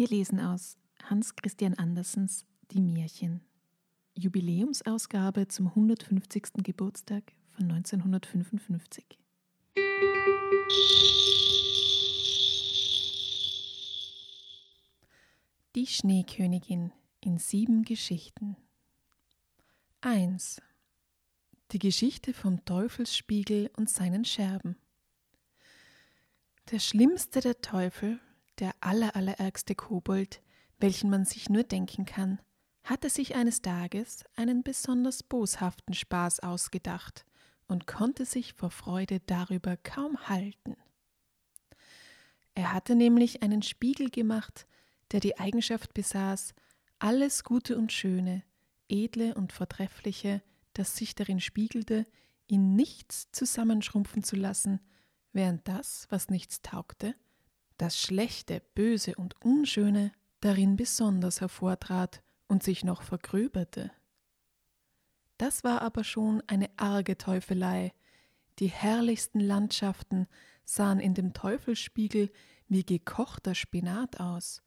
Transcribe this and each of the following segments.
Wir lesen aus Hans Christian Andersens Die Märchen. Jubiläumsausgabe zum 150. Geburtstag von 1955. Die Schneekönigin in sieben Geschichten. 1. Die Geschichte vom Teufelsspiegel und seinen Scherben. Der schlimmste der Teufel der allerallerärgste Kobold, welchen man sich nur denken kann, hatte sich eines Tages einen besonders boshaften Spaß ausgedacht und konnte sich vor Freude darüber kaum halten. Er hatte nämlich einen Spiegel gemacht, der die Eigenschaft besaß, alles Gute und Schöne, Edle und Vortreffliche, das sich darin spiegelte, in nichts zusammenschrumpfen zu lassen, während das, was nichts taugte, das Schlechte, Böse und Unschöne darin besonders hervortrat und sich noch vergröberte. Das war aber schon eine arge Teufelei. Die herrlichsten Landschaften sahen in dem Teufelsspiegel wie gekochter Spinat aus,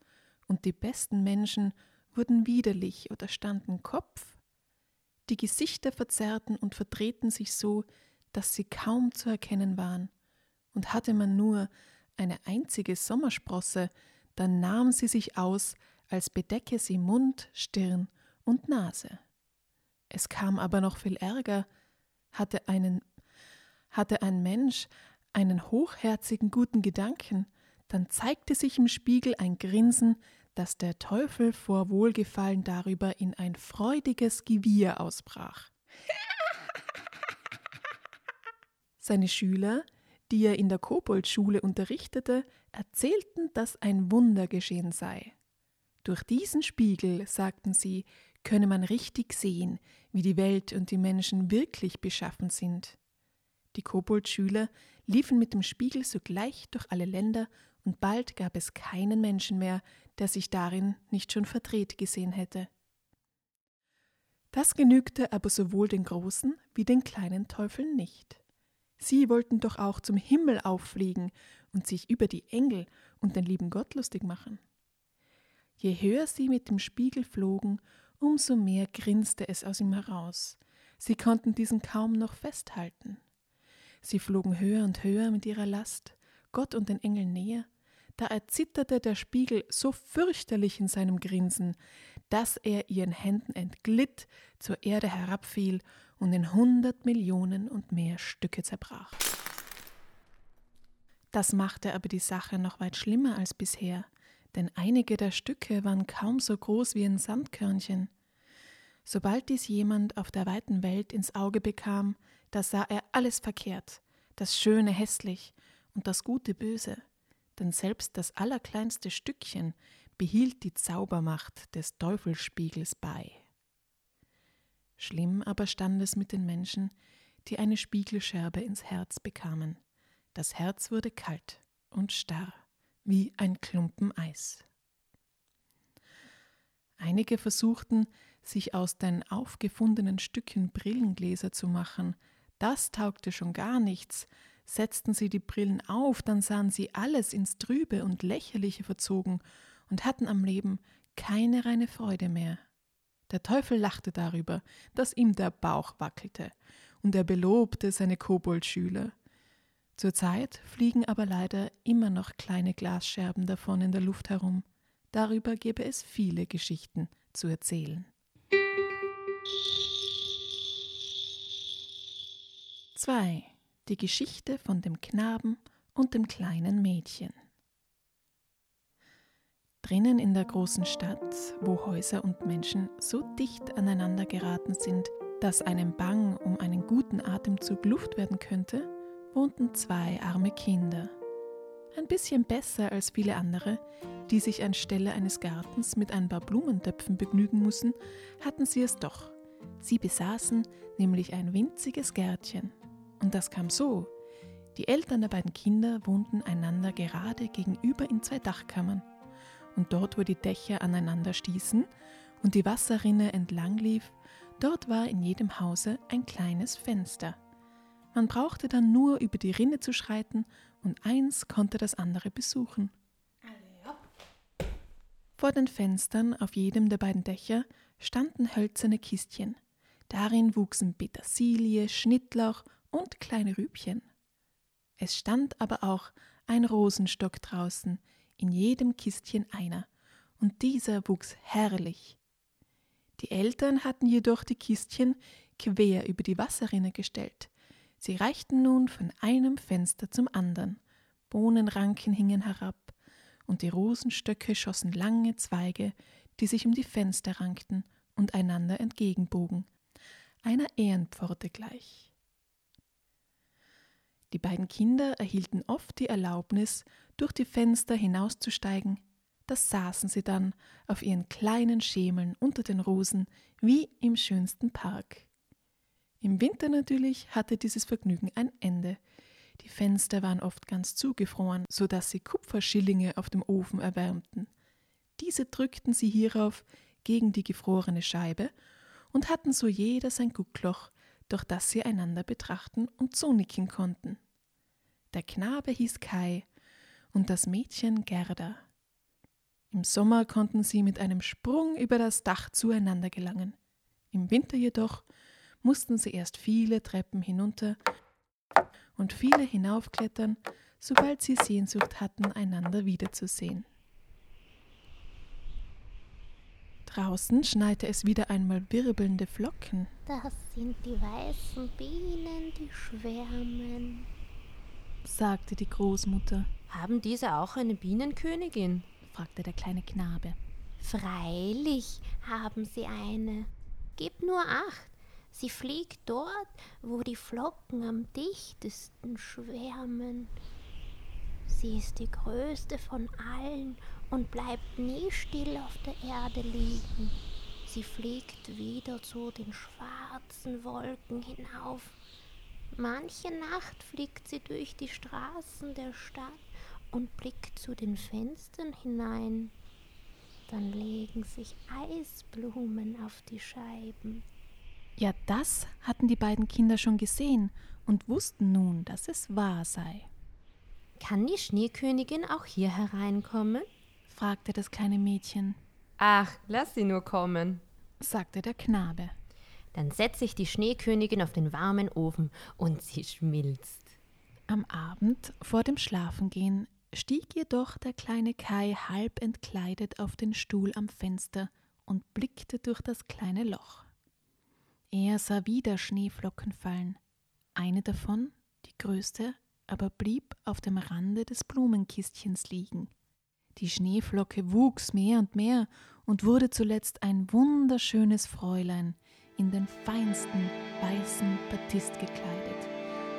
und die besten Menschen wurden widerlich oder standen Kopf. Die Gesichter verzerrten und verdrehten sich so, dass sie kaum zu erkennen waren, und hatte man nur eine einzige Sommersprosse, dann nahm sie sich aus, als bedecke sie Mund, Stirn und Nase. Es kam aber noch viel Ärger, hatte einen hatte ein Mensch einen hochherzigen guten Gedanken, dann zeigte sich im Spiegel ein Grinsen, dass der Teufel vor Wohlgefallen darüber in ein freudiges Gewiehr ausbrach. Seine Schüler, die er in der Koboldschule unterrichtete, erzählten, dass ein Wunder geschehen sei. Durch diesen Spiegel, sagten sie, könne man richtig sehen, wie die Welt und die Menschen wirklich beschaffen sind. Die Koboldschüler liefen mit dem Spiegel sogleich durch alle Länder, und bald gab es keinen Menschen mehr, der sich darin nicht schon verdreht gesehen hätte. Das genügte aber sowohl den großen wie den kleinen Teufeln nicht. Sie wollten doch auch zum Himmel auffliegen und sich über die Engel und den lieben Gott lustig machen. Je höher sie mit dem Spiegel flogen, umso mehr grinste es aus ihm heraus. Sie konnten diesen kaum noch festhalten. Sie flogen höher und höher mit ihrer Last, Gott und den Engeln näher, da erzitterte der Spiegel so fürchterlich in seinem Grinsen, dass er ihren Händen entglitt, zur Erde herabfiel und in hundert Millionen und mehr Stücke zerbrach. Das machte aber die Sache noch weit schlimmer als bisher, denn einige der Stücke waren kaum so groß wie ein Sandkörnchen. Sobald dies jemand auf der weiten Welt ins Auge bekam, da sah er alles verkehrt, das Schöne hässlich und das Gute böse, denn selbst das allerkleinste Stückchen behielt die Zaubermacht des Teufelsspiegels bei. Schlimm aber stand es mit den Menschen, die eine Spiegelscherbe ins Herz bekamen. Das Herz wurde kalt und starr, wie ein Klumpen Eis. Einige versuchten, sich aus den aufgefundenen Stücken Brillengläser zu machen. Das taugte schon gar nichts. Setzten sie die Brillen auf, dann sahen sie alles ins Trübe und Lächerliche verzogen und hatten am Leben keine reine Freude mehr. Der Teufel lachte darüber, dass ihm der Bauch wackelte, und er belobte seine Koboldschüler. Zurzeit fliegen aber leider immer noch kleine Glasscherben davon in der Luft herum. Darüber gäbe es viele Geschichten zu erzählen. 2. Die Geschichte von dem Knaben und dem kleinen Mädchen. Drinnen in der großen Stadt, wo Häuser und Menschen so dicht aneinander geraten sind, dass einem bang um einen guten Atemzug Luft werden könnte, wohnten zwei arme Kinder. Ein bisschen besser als viele andere, die sich anstelle eines Gartens mit ein paar Blumentöpfen begnügen mussten, hatten sie es doch. Sie besaßen nämlich ein winziges Gärtchen. Und das kam so. Die Eltern der beiden Kinder wohnten einander gerade gegenüber in zwei Dachkammern. Und dort, wo die Dächer aneinander stießen und die Wasserrinne entlang lief, dort war in jedem Hause ein kleines Fenster. Man brauchte dann nur über die Rinne zu schreiten und eins konnte das andere besuchen. Vor den Fenstern auf jedem der beiden Dächer standen hölzerne Kistchen. Darin wuchsen Petersilie, Schnittlauch und kleine Rübchen. Es stand aber auch ein Rosenstock draußen, in jedem Kistchen einer, und dieser wuchs herrlich. Die Eltern hatten jedoch die Kistchen quer über die Wasserrinne gestellt. Sie reichten nun von einem Fenster zum anderen. Bohnenranken hingen herab, und die Rosenstöcke schossen lange Zweige, die sich um die Fenster rankten und einander entgegenbogen, einer Ehrenpforte gleich. Die beiden Kinder erhielten oft die Erlaubnis, durch die Fenster hinauszusteigen. Da saßen sie dann auf ihren kleinen Schemeln unter den Rosen wie im schönsten Park. Im Winter natürlich hatte dieses Vergnügen ein Ende. Die Fenster waren oft ganz zugefroren, so dass sie Kupferschillinge auf dem Ofen erwärmten. Diese drückten sie hierauf gegen die gefrorene Scheibe und hatten so jeder sein Guckloch, durch das sie einander betrachten und zunicken konnten. Der Knabe hieß Kai und das Mädchen Gerda. Im Sommer konnten sie mit einem Sprung über das Dach zueinander gelangen. Im Winter jedoch mussten sie erst viele Treppen hinunter und viele hinaufklettern, sobald sie Sehnsucht hatten, einander wiederzusehen. Draußen schneite es wieder einmal wirbelnde Flocken. Das sind die weißen Bienen, die schwärmen, sagte die Großmutter. Haben diese auch eine Bienenkönigin? fragte der kleine Knabe. Freilich haben sie eine. Gib nur acht, sie fliegt dort, wo die Flocken am dichtesten schwärmen. Sie ist die größte von allen und bleibt nie still auf der Erde liegen. Sie fliegt wieder zu den schwarzen Wolken hinauf Manche Nacht fliegt sie durch die Straßen der Stadt und blickt zu den Fenstern hinein. Dann legen sich Eisblumen auf die Scheiben. Ja, das hatten die beiden Kinder schon gesehen und wussten nun, dass es wahr sei. Kann die Schneekönigin auch hier hereinkommen? fragte das kleine Mädchen. Ach, lass sie nur kommen, sagte der Knabe. Dann setze ich die Schneekönigin auf den warmen Ofen und sie schmilzt. Am Abend vor dem Schlafengehen stieg jedoch der kleine Kai halb entkleidet auf den Stuhl am Fenster und blickte durch das kleine Loch. Er sah wieder Schneeflocken fallen. Eine davon, die größte, aber blieb auf dem Rande des Blumenkistchens liegen. Die Schneeflocke wuchs mehr und mehr und wurde zuletzt ein wunderschönes Fräulein, in den feinsten weißen Batist gekleidet,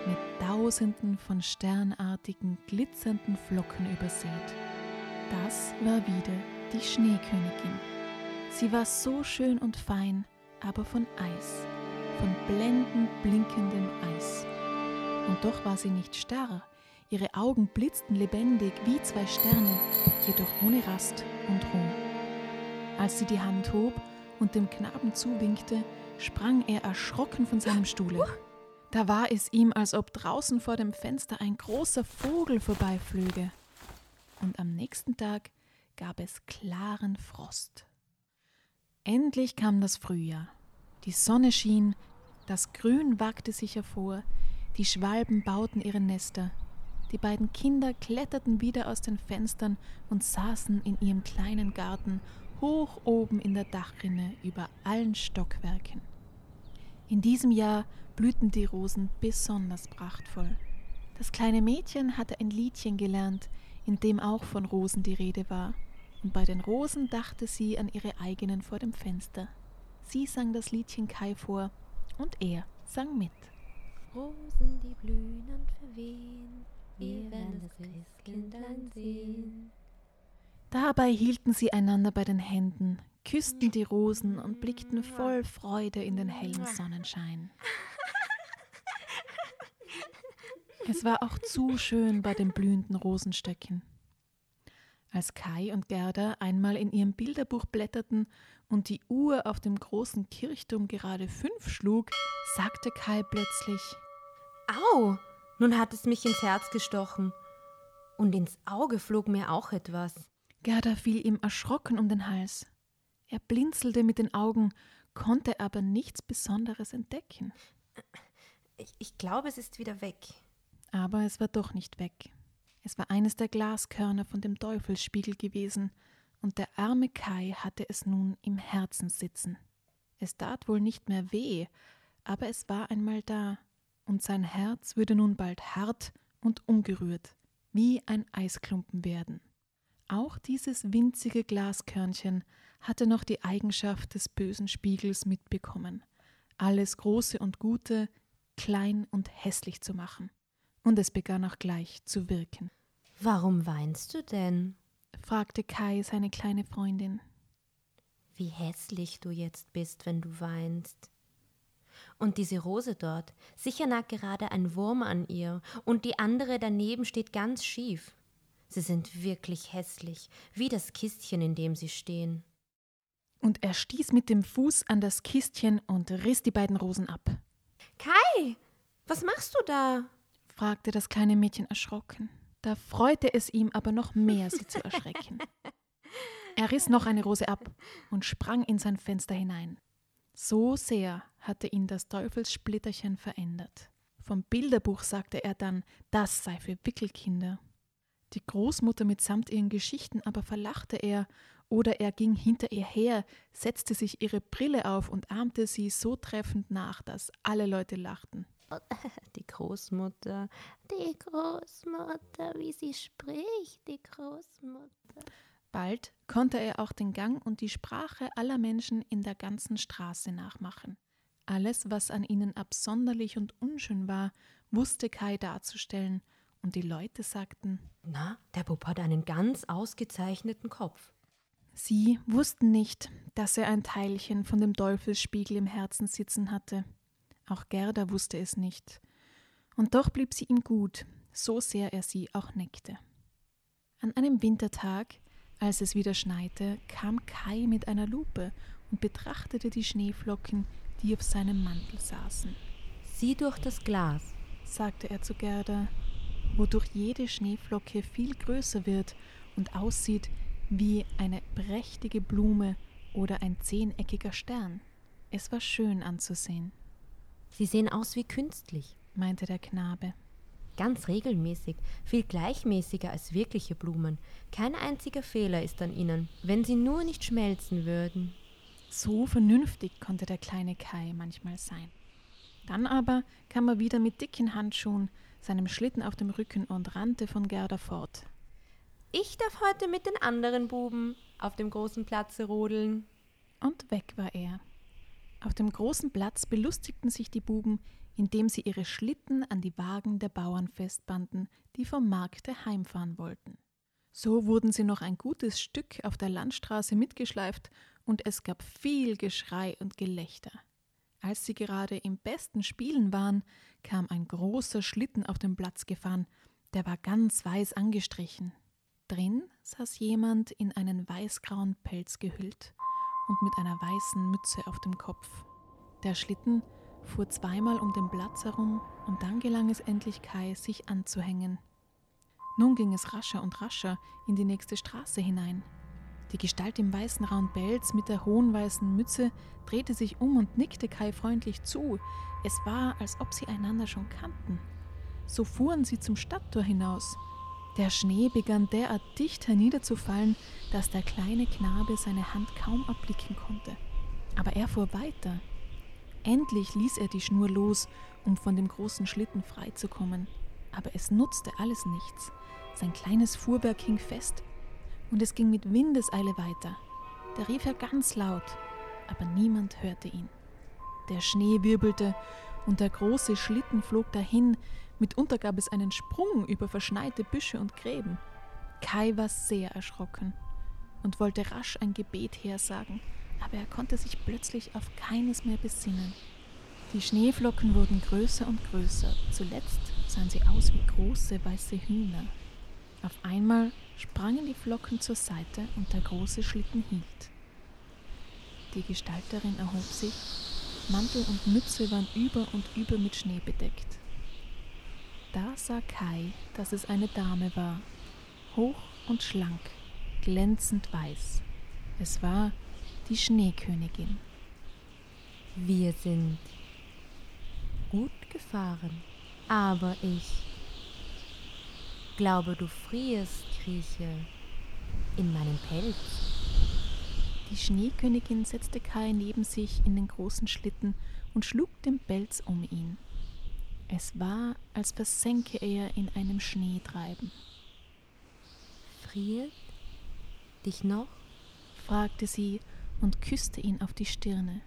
mit tausenden von sternartigen, glitzernden Flocken übersät. Das war wieder die Schneekönigin. Sie war so schön und fein, aber von Eis, von blendend blinkendem Eis. Und doch war sie nicht starr, ihre Augen blitzten lebendig wie zwei Sterne, jedoch ohne Rast und Ruhe. Als sie die Hand hob und dem Knaben zuwinkte, sprang er erschrocken von seinem Stuhle. Da war es ihm, als ob draußen vor dem Fenster ein großer Vogel vorbeiflöge. Und am nächsten Tag gab es klaren Frost. Endlich kam das Frühjahr. Die Sonne schien, das Grün wagte sich hervor, die Schwalben bauten ihre Nester, die beiden Kinder kletterten wieder aus den Fenstern und saßen in ihrem kleinen Garten hoch oben in der Dachrinne über allen Stockwerken. In diesem Jahr blühten die Rosen besonders prachtvoll. Das kleine Mädchen hatte ein Liedchen gelernt, in dem auch von Rosen die Rede war, und bei den Rosen dachte sie an ihre eigenen vor dem Fenster. Sie sang das Liedchen Kai vor, und er sang mit. Rosen, die blühen und verwehen, wir werden das Christkindlein sehen. Dabei hielten sie einander bei den Händen, küssten die Rosen und blickten voll Freude in den hellen Sonnenschein. Es war auch zu schön bei den blühenden Rosenstöcken. Als Kai und Gerda einmal in ihrem Bilderbuch blätterten und die Uhr auf dem großen Kirchturm gerade fünf schlug, sagte Kai plötzlich: Au! Nun hat es mich ins Herz gestochen. Und ins Auge flog mir auch etwas. Gerda fiel ihm erschrocken um den Hals. Er blinzelte mit den Augen, konnte aber nichts Besonderes entdecken. Ich, ich glaube, es ist wieder weg. Aber es war doch nicht weg. Es war eines der Glaskörner von dem Teufelsspiegel gewesen, und der arme Kai hatte es nun im Herzen sitzen. Es tat wohl nicht mehr weh, aber es war einmal da, und sein Herz würde nun bald hart und ungerührt, wie ein Eisklumpen werden. Auch dieses winzige Glaskörnchen hatte noch die Eigenschaft des bösen Spiegels mitbekommen, alles Große und Gute klein und hässlich zu machen. Und es begann auch gleich zu wirken. Warum weinst du denn? fragte Kai seine kleine Freundin. Wie hässlich du jetzt bist, wenn du weinst. Und diese Rose dort, sicher nagt gerade ein Wurm an ihr, und die andere daneben steht ganz schief. Sie sind wirklich hässlich, wie das Kistchen, in dem sie stehen. Und er stieß mit dem Fuß an das Kistchen und riss die beiden Rosen ab. Kai, was machst du da? fragte das kleine Mädchen erschrocken. Da freute es ihm aber noch mehr, sie zu erschrecken. Er riss noch eine Rose ab und sprang in sein Fenster hinein. So sehr hatte ihn das Teufelssplitterchen verändert. Vom Bilderbuch sagte er dann, das sei für Wickelkinder. Die Großmutter mitsamt ihren Geschichten aber verlachte er, oder er ging hinter ihr her, setzte sich ihre Brille auf und ahmte sie so treffend nach, dass alle Leute lachten. Die Großmutter, Die Großmutter, wie sie spricht, die Großmutter. Bald konnte er auch den Gang und die Sprache aller Menschen in der ganzen Straße nachmachen. Alles, was an ihnen absonderlich und unschön war, wusste Kai darzustellen, und die Leute sagten, na, der Bub hat einen ganz ausgezeichneten Kopf. sie wussten nicht, dass er ein Teilchen von dem Teufelsspiegel im Herzen sitzen hatte. Auch Gerda wusste es nicht. Und doch blieb sie ihm gut, so sehr er sie auch neckte. An einem Wintertag, als es wieder schneite, kam Kai mit einer Lupe und betrachtete die Schneeflocken, die auf seinem Mantel saßen. Sieh durch das Glas. sagte er zu Gerda, wodurch jede Schneeflocke viel größer wird und aussieht wie eine prächtige Blume oder ein zehneckiger Stern. Es war schön anzusehen, Sie sehen aus wie künstlich. meinte der Knabe. Ganz regelmäßig, viel gleichmäßiger als wirkliche Blumen. Kein einziger Fehler ist an ihnen, wenn sie nur nicht schmelzen würden. So vernünftig konnte der kleine Kai manchmal sein. Dann aber kam er wieder mit dicken Handschuhen, seinem Schlitten auf dem Rücken und rannte von Gerda fort. Ich darf heute mit den anderen Buben auf dem großen Platze rodeln. Und weg war er. Auf dem großen Platz belustigten sich die Buben, indem sie ihre Schlitten an die Wagen der Bauern festbanden, die vom Markte heimfahren wollten. So wurden sie noch ein gutes Stück auf der Landstraße mitgeschleift und es gab viel Geschrei und Gelächter. Als sie gerade im besten Spielen waren, kam ein großer Schlitten auf den Platz gefahren, der war ganz weiß angestrichen. Drin saß jemand in einen weißgrauen Pelz gehüllt und mit einer weißen Mütze auf dem Kopf. Der Schlitten fuhr zweimal um den Platz herum und dann gelang es endlich Kai, sich anzuhängen. Nun ging es rascher und rascher in die nächste Straße hinein. Die Gestalt im weißen rauen Pelz mit der hohen weißen Mütze drehte sich um und nickte Kai freundlich zu. Es war, als ob sie einander schon kannten. So fuhren sie zum Stadttor hinaus. Der Schnee begann derart dicht herniederzufallen, dass der kleine Knabe seine Hand kaum erblicken konnte. Aber er fuhr weiter. Endlich ließ er die Schnur los, um von dem großen Schlitten freizukommen. Aber es nutzte alles nichts. Sein kleines Fuhrwerk hing fest und es ging mit Windeseile weiter. Da rief er ganz laut, aber niemand hörte ihn. Der Schnee wirbelte und der große Schlitten flog dahin, mitunter gab es einen Sprung über verschneite Büsche und Gräben. Kai war sehr erschrocken und wollte rasch ein Gebet hersagen, aber er konnte sich plötzlich auf keines mehr besinnen. Die Schneeflocken wurden größer und größer, zuletzt sahen sie aus wie große weiße Hühner. Auf einmal sprangen die Flocken zur Seite und der große Schlitten hielt. Die Gestalterin erhob sich, Mantel und Mütze waren über und über mit Schnee bedeckt. Da sah Kai, dass es eine Dame war, hoch und schlank, glänzend weiß. Es war die Schneekönigin. Wir sind gut gefahren, aber ich glaube, du frierst, Grieche, in meinem Pelz. Die Schneekönigin setzte Kai neben sich in den großen Schlitten und schlug den Pelz um ihn. Es war, als versenke er in einem Schneetreiben. Friert dich noch? fragte sie und küsste ihn auf die Stirne.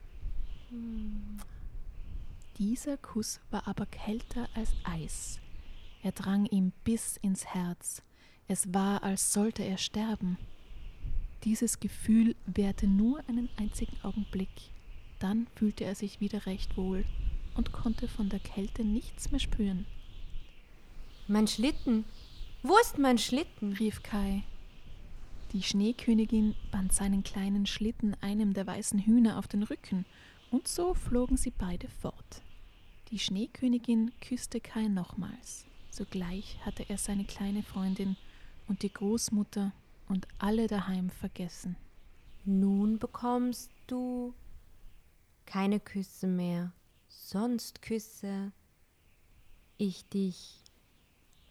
Dieser Kuss war aber kälter als Eis. Er drang ihm bis ins Herz. Es war, als sollte er sterben. Dieses Gefühl währte nur einen einzigen Augenblick. Dann fühlte er sich wieder recht wohl und konnte von der Kälte nichts mehr spüren. Mein Schlitten. Wo ist mein Schlitten? rief Kai. Die Schneekönigin band seinen kleinen Schlitten einem der weißen Hühner auf den Rücken, und so flogen sie beide fort. Die Schneekönigin küsste Kai nochmals. Sogleich hatte er seine kleine Freundin und die Großmutter und alle daheim vergessen. Nun bekommst du keine Küsse mehr, sonst küsse ich dich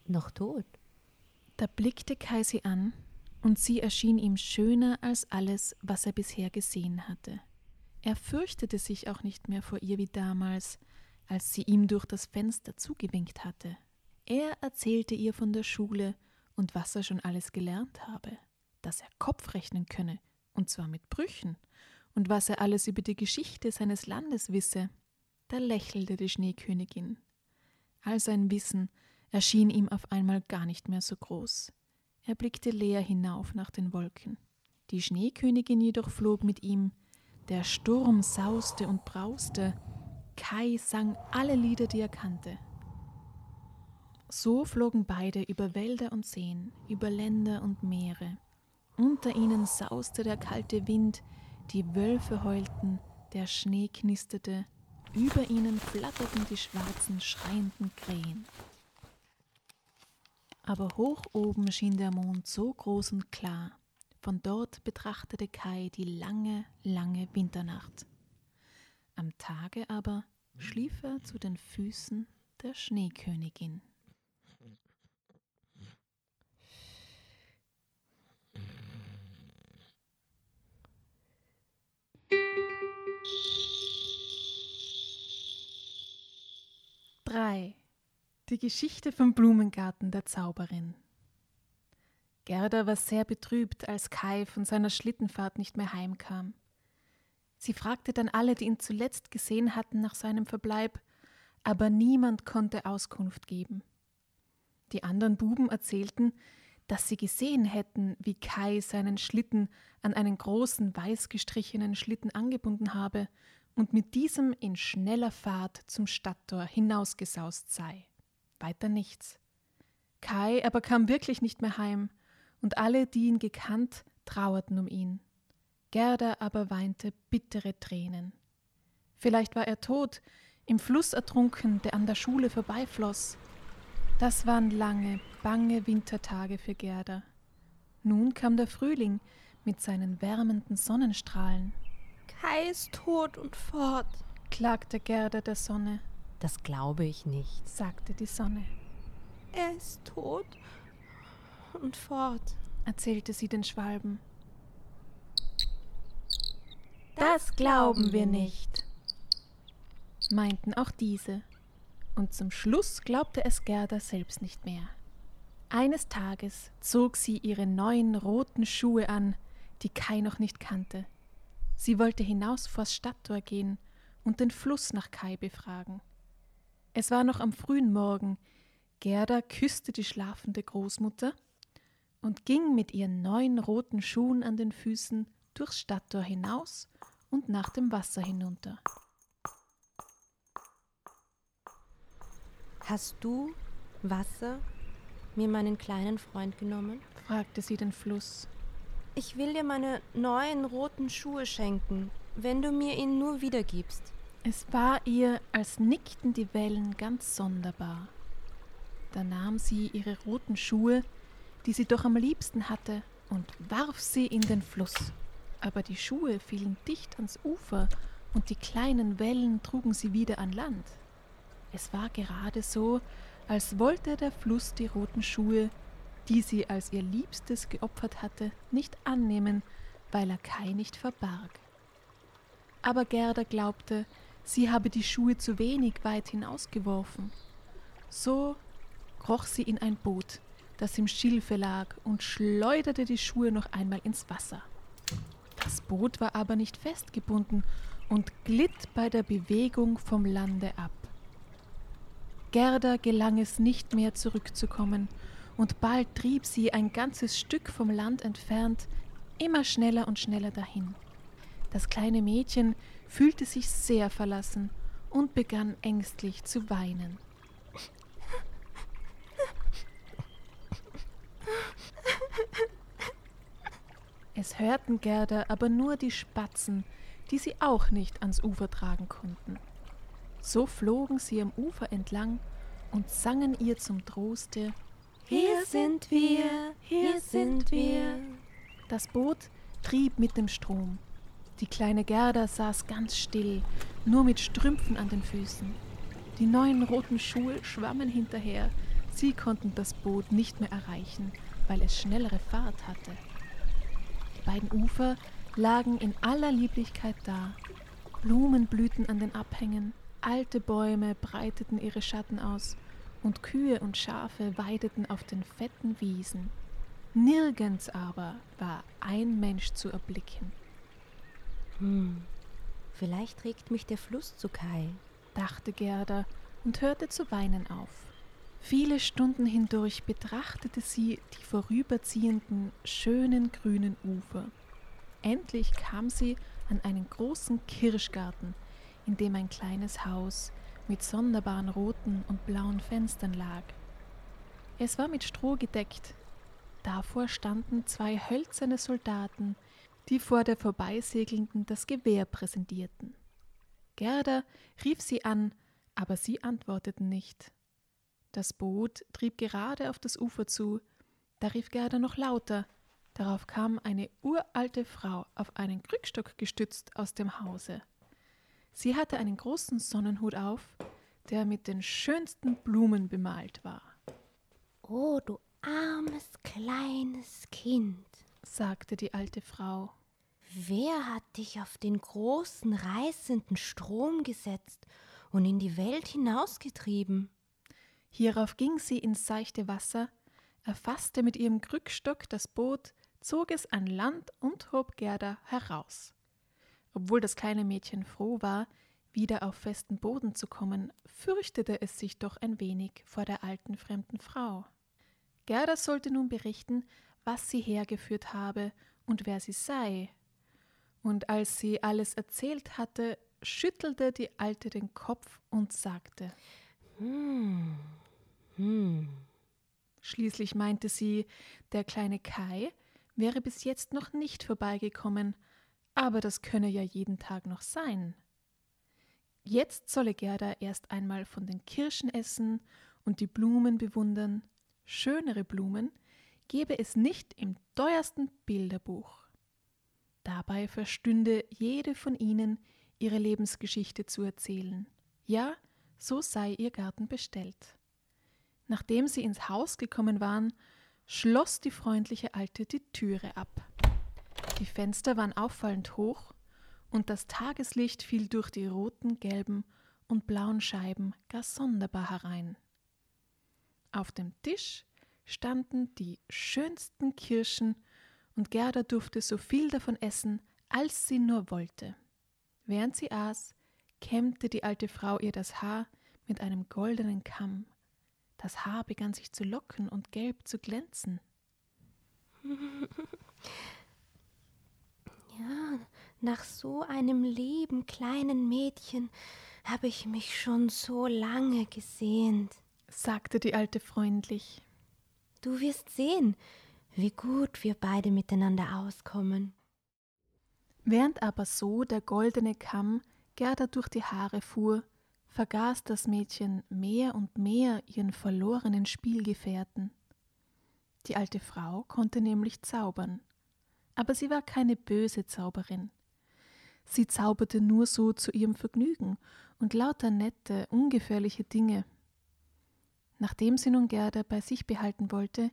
noch tot. Da blickte Kai sie an, und sie erschien ihm schöner als alles, was er bisher gesehen hatte. Er fürchtete sich auch nicht mehr vor ihr wie damals, als sie ihm durch das Fenster zugewinkt hatte. Er erzählte ihr von der Schule und was er schon alles gelernt habe, dass er Kopf rechnen könne, und zwar mit Brüchen, und was er alles über die Geschichte seines Landes wisse. Da lächelte die Schneekönigin. All sein Wissen erschien ihm auf einmal gar nicht mehr so groß. Er blickte leer hinauf nach den Wolken. Die Schneekönigin jedoch flog mit ihm, der Sturm sauste und brauste, Kai sang alle Lieder, die er kannte. So flogen beide über Wälder und Seen, über Länder und Meere. Unter ihnen sauste der kalte Wind, die Wölfe heulten, der Schnee knisterte, über ihnen flatterten die schwarzen, schreienden Krähen. Aber hoch oben schien der Mond so groß und klar. Von dort betrachtete Kai die lange, lange Winternacht. Am Tage aber schlief er zu den Füßen der Schneekönigin. Drei. Die Geschichte vom Blumengarten der Zauberin. Gerda war sehr betrübt, als Kai von seiner Schlittenfahrt nicht mehr heimkam. Sie fragte dann alle, die ihn zuletzt gesehen hatten, nach seinem Verbleib, aber niemand konnte Auskunft geben. Die anderen Buben erzählten, dass sie gesehen hätten, wie Kai seinen Schlitten an einen großen weiß gestrichenen Schlitten angebunden habe und mit diesem in schneller Fahrt zum Stadttor hinausgesaust sei. Weiter nichts. Kai aber kam wirklich nicht mehr heim, und alle, die ihn gekannt, trauerten um ihn. Gerda aber weinte bittere Tränen. Vielleicht war er tot, im Fluss ertrunken, der an der Schule vorbeifloss. Das waren lange, bange Wintertage für Gerda. Nun kam der Frühling mit seinen wärmenden Sonnenstrahlen. Kai ist tot und fort, klagte Gerda der Sonne. Das glaube ich nicht, sagte die Sonne. Er ist tot und fort, erzählte sie den Schwalben. Das glauben wir nicht, meinten auch diese. Und zum Schluss glaubte es Gerda selbst nicht mehr. Eines Tages zog sie ihre neuen roten Schuhe an, die Kai noch nicht kannte. Sie wollte hinaus vors Stadttor gehen und den Fluss nach Kai befragen. Es war noch am frühen Morgen. Gerda küsste die schlafende Großmutter und ging mit ihren neuen roten Schuhen an den Füßen durchs Stadttor hinaus und nach dem Wasser hinunter. Hast du, Wasser, mir meinen kleinen Freund genommen? fragte sie den Fluss. Ich will dir meine neuen roten Schuhe schenken, wenn du mir ihn nur wiedergibst. Es war ihr, als nickten die Wellen ganz sonderbar. Da nahm sie ihre roten Schuhe, die sie doch am liebsten hatte, und warf sie in den Fluss. Aber die Schuhe fielen dicht ans Ufer und die kleinen Wellen trugen sie wieder an Land. Es war gerade so, als wollte der Fluss die roten Schuhe, die sie als ihr Liebstes geopfert hatte, nicht annehmen, weil er Kai nicht verbarg. Aber Gerda glaubte, sie habe die Schuhe zu wenig weit hinausgeworfen. So kroch sie in ein Boot, das im Schilfe lag, und schleuderte die Schuhe noch einmal ins Wasser. Das Boot war aber nicht festgebunden und glitt bei der Bewegung vom Lande ab. Gerda gelang es nicht mehr zurückzukommen, und bald trieb sie ein ganzes Stück vom Land entfernt immer schneller und schneller dahin. Das kleine Mädchen fühlte sich sehr verlassen und begann ängstlich zu weinen. Es hörten Gerda aber nur die Spatzen, die sie auch nicht ans Ufer tragen konnten. So flogen sie am Ufer entlang und sangen ihr zum Troste Hier sind wir, hier sind wir. Das Boot trieb mit dem Strom. Die kleine Gerda saß ganz still, nur mit Strümpfen an den Füßen. Die neuen roten Schuhe schwammen hinterher. Sie konnten das Boot nicht mehr erreichen, weil es schnellere Fahrt hatte. Die beiden Ufer lagen in aller Lieblichkeit da. Blumen blühten an den Abhängen, alte Bäume breiteten ihre Schatten aus und Kühe und Schafe weideten auf den fetten Wiesen. Nirgends aber war ein Mensch zu erblicken. Hm, vielleicht trägt mich der Fluss zu Kai, dachte Gerda und hörte zu weinen auf. Viele Stunden hindurch betrachtete sie die vorüberziehenden, schönen grünen Ufer. Endlich kam sie an einen großen Kirschgarten, in dem ein kleines Haus mit sonderbaren roten und blauen Fenstern lag. Es war mit Stroh gedeckt. Davor standen zwei hölzerne Soldaten die vor der Vorbeisegelnden das Gewehr präsentierten. Gerda rief sie an, aber sie antworteten nicht. Das Boot trieb gerade auf das Ufer zu, da rief Gerda noch lauter, darauf kam eine uralte Frau auf einen Krückstock gestützt aus dem Hause. Sie hatte einen großen Sonnenhut auf, der mit den schönsten Blumen bemalt war. Oh, du armes kleines Kind, sagte die alte Frau. Wer hat dich auf den großen, reißenden Strom gesetzt und in die Welt hinausgetrieben? Hierauf ging sie ins seichte Wasser, erfasste mit ihrem Krückstock das Boot, zog es an Land und hob Gerda heraus. Obwohl das kleine Mädchen froh war, wieder auf festen Boden zu kommen, fürchtete es sich doch ein wenig vor der alten fremden Frau. Gerda sollte nun berichten, was sie hergeführt habe und wer sie sei. Und als sie alles erzählt hatte, schüttelte die Alte den Kopf und sagte Hm, hm. Schließlich meinte sie, der kleine Kai wäre bis jetzt noch nicht vorbeigekommen, aber das könne ja jeden Tag noch sein. Jetzt solle Gerda erst einmal von den Kirschen essen und die Blumen bewundern. Schönere Blumen gebe es nicht im teuersten Bilderbuch. Dabei verstünde jede von ihnen ihre Lebensgeschichte zu erzählen. Ja, so sei ihr Garten bestellt. Nachdem sie ins Haus gekommen waren, schloss die freundliche Alte die Türe ab. Die Fenster waren auffallend hoch, und das Tageslicht fiel durch die roten, gelben und blauen Scheiben gar sonderbar herein. Auf dem Tisch standen die schönsten Kirschen, und Gerda durfte so viel davon essen, als sie nur wollte. Während sie aß, kämmte die alte Frau ihr das Haar mit einem goldenen Kamm. Das Haar begann sich zu locken und gelb zu glänzen. Ja, nach so einem lieben kleinen Mädchen habe ich mich schon so lange gesehnt, sagte die Alte freundlich. Du wirst sehen, wie gut wir beide miteinander auskommen. Während aber so der goldene Kamm Gerda durch die Haare fuhr, vergaß das Mädchen mehr und mehr ihren verlorenen Spielgefährten. Die alte Frau konnte nämlich zaubern, aber sie war keine böse Zauberin. Sie zauberte nur so zu ihrem Vergnügen und lauter nette, ungefährliche Dinge. Nachdem sie nun Gerda bei sich behalten wollte,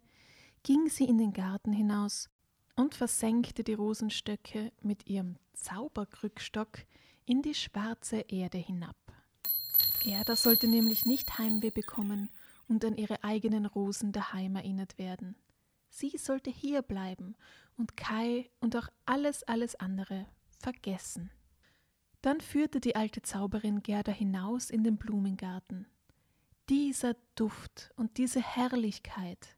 ging sie in den Garten hinaus und versenkte die Rosenstöcke mit ihrem Zauberkrückstock in die schwarze Erde hinab. Gerda sollte nämlich nicht Heimweh bekommen und an ihre eigenen Rosen daheim erinnert werden. Sie sollte hier bleiben und Kai und auch alles, alles andere vergessen. Dann führte die alte Zauberin Gerda hinaus in den Blumengarten. Dieser Duft und diese Herrlichkeit.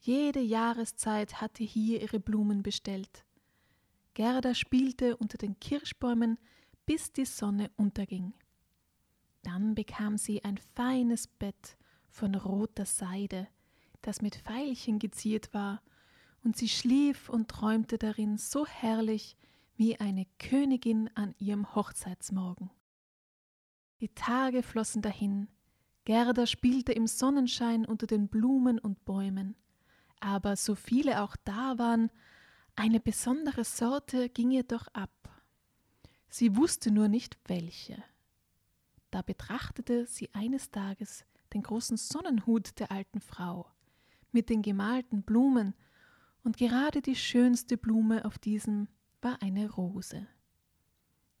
Jede Jahreszeit hatte hier ihre Blumen bestellt. Gerda spielte unter den Kirschbäumen, bis die Sonne unterging. Dann bekam sie ein feines Bett von roter Seide, das mit Veilchen geziert war, und sie schlief und träumte darin so herrlich wie eine Königin an ihrem Hochzeitsmorgen. Die Tage flossen dahin, Gerda spielte im Sonnenschein unter den Blumen und Bäumen, aber so viele auch da waren, eine besondere Sorte ging ihr doch ab. Sie wusste nur nicht welche. Da betrachtete sie eines Tages den großen Sonnenhut der alten Frau mit den gemalten Blumen, und gerade die schönste Blume auf diesem war eine Rose.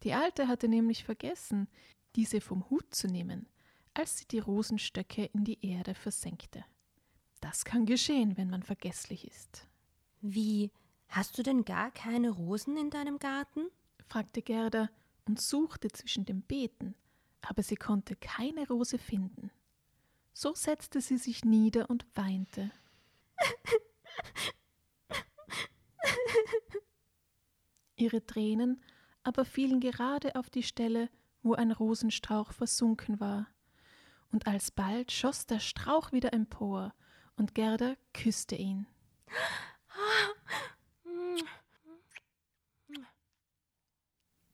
Die Alte hatte nämlich vergessen, diese vom Hut zu nehmen, als sie die Rosenstöcke in die Erde versenkte. Das kann geschehen, wenn man vergesslich ist. Wie, hast du denn gar keine Rosen in deinem Garten? fragte Gerda und suchte zwischen den Beeten, aber sie konnte keine Rose finden. So setzte sie sich nieder und weinte. Ihre Tränen aber fielen gerade auf die Stelle, wo ein Rosenstrauch versunken war. Und alsbald schoss der Strauch wieder empor, und Gerda küsste ihn.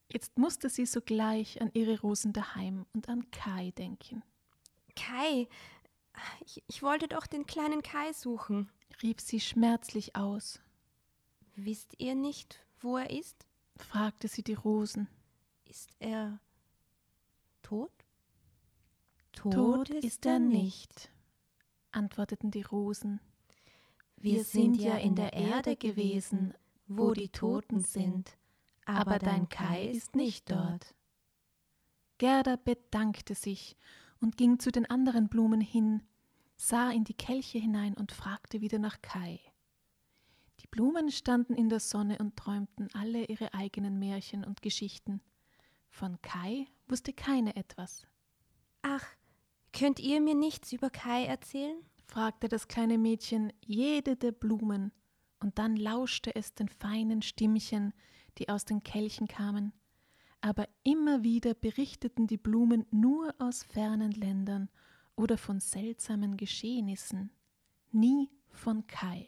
Jetzt musste sie sogleich an ihre Rosen daheim und an Kai denken. Kai, ich, ich wollte doch den kleinen Kai suchen, rief sie schmerzlich aus. Wisst ihr nicht, wo er ist? fragte sie die Rosen. Ist er tot? Tot, tot ist er nicht, antworteten die Rosen. Wir sind ja in der Erde gewesen, wo die Toten sind, aber dein Kai ist nicht dort. Gerda bedankte sich und ging zu den anderen Blumen hin, sah in die Kelche hinein und fragte wieder nach Kai. Die Blumen standen in der Sonne und träumten alle ihre eigenen Märchen und Geschichten. Von Kai wusste keine etwas. Ach, könnt ihr mir nichts über Kai erzählen? fragte das kleine Mädchen jede der Blumen, und dann lauschte es den feinen Stimmchen, die aus den Kelchen kamen. Aber immer wieder berichteten die Blumen nur aus fernen Ländern oder von seltsamen Geschehnissen, nie von Kai.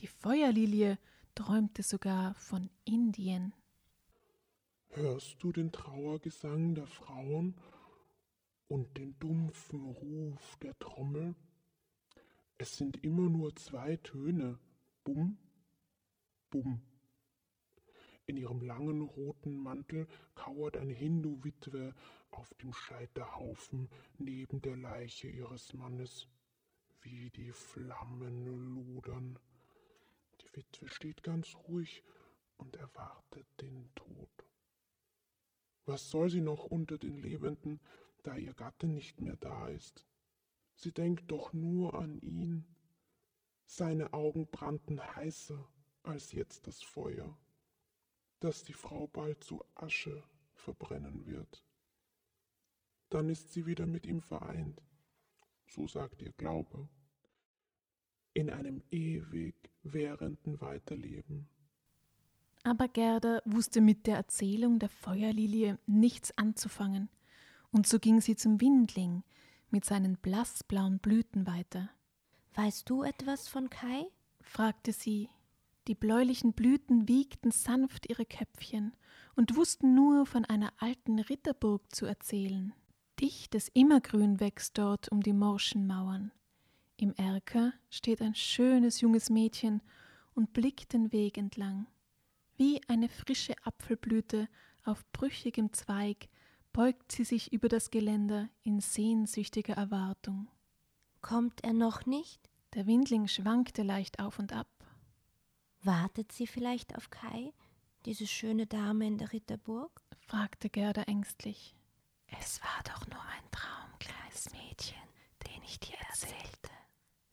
Die Feuerlilie träumte sogar von Indien. Hörst du den Trauergesang der Frauen und den dumpfen Ruf der Trommel? Es sind immer nur zwei Töne, Bum, Bum. In ihrem langen roten Mantel kauert eine Hindu-Witwe auf dem Scheiterhaufen neben der Leiche ihres Mannes, wie die Flammen lodern. Die Witwe steht ganz ruhig und erwartet den Tod. Was soll sie noch unter den Lebenden, da ihr Gatte nicht mehr da ist? Sie denkt doch nur an ihn. Seine Augen brannten heißer als jetzt das Feuer, das die Frau bald zu Asche verbrennen wird. dann ist sie wieder mit ihm vereint. So sagt ihr Glaube. In einem ewig währenden Weiterleben. Aber Gerda wusste mit der Erzählung der Feuerlilie nichts anzufangen, und so ging sie zum Windling mit seinen blassblauen Blüten weiter. Weißt du etwas von Kai? fragte sie. Die bläulichen Blüten wiegten sanft ihre Köpfchen und wussten nur von einer alten Ritterburg zu erzählen. Dichtes Immergrün wächst dort um die morschen Mauern. Im Erker steht ein schönes junges Mädchen und blickt den Weg entlang. Wie eine frische Apfelblüte auf brüchigem Zweig beugt sie sich über das Geländer in sehnsüchtiger Erwartung. Kommt er noch nicht? Der Windling schwankte leicht auf und ab. Wartet sie vielleicht auf Kai, diese schöne Dame in der Ritterburg? fragte Gerda ängstlich. Es war doch nur ein Traum, kleines Mädchen, den ich dir erzählte,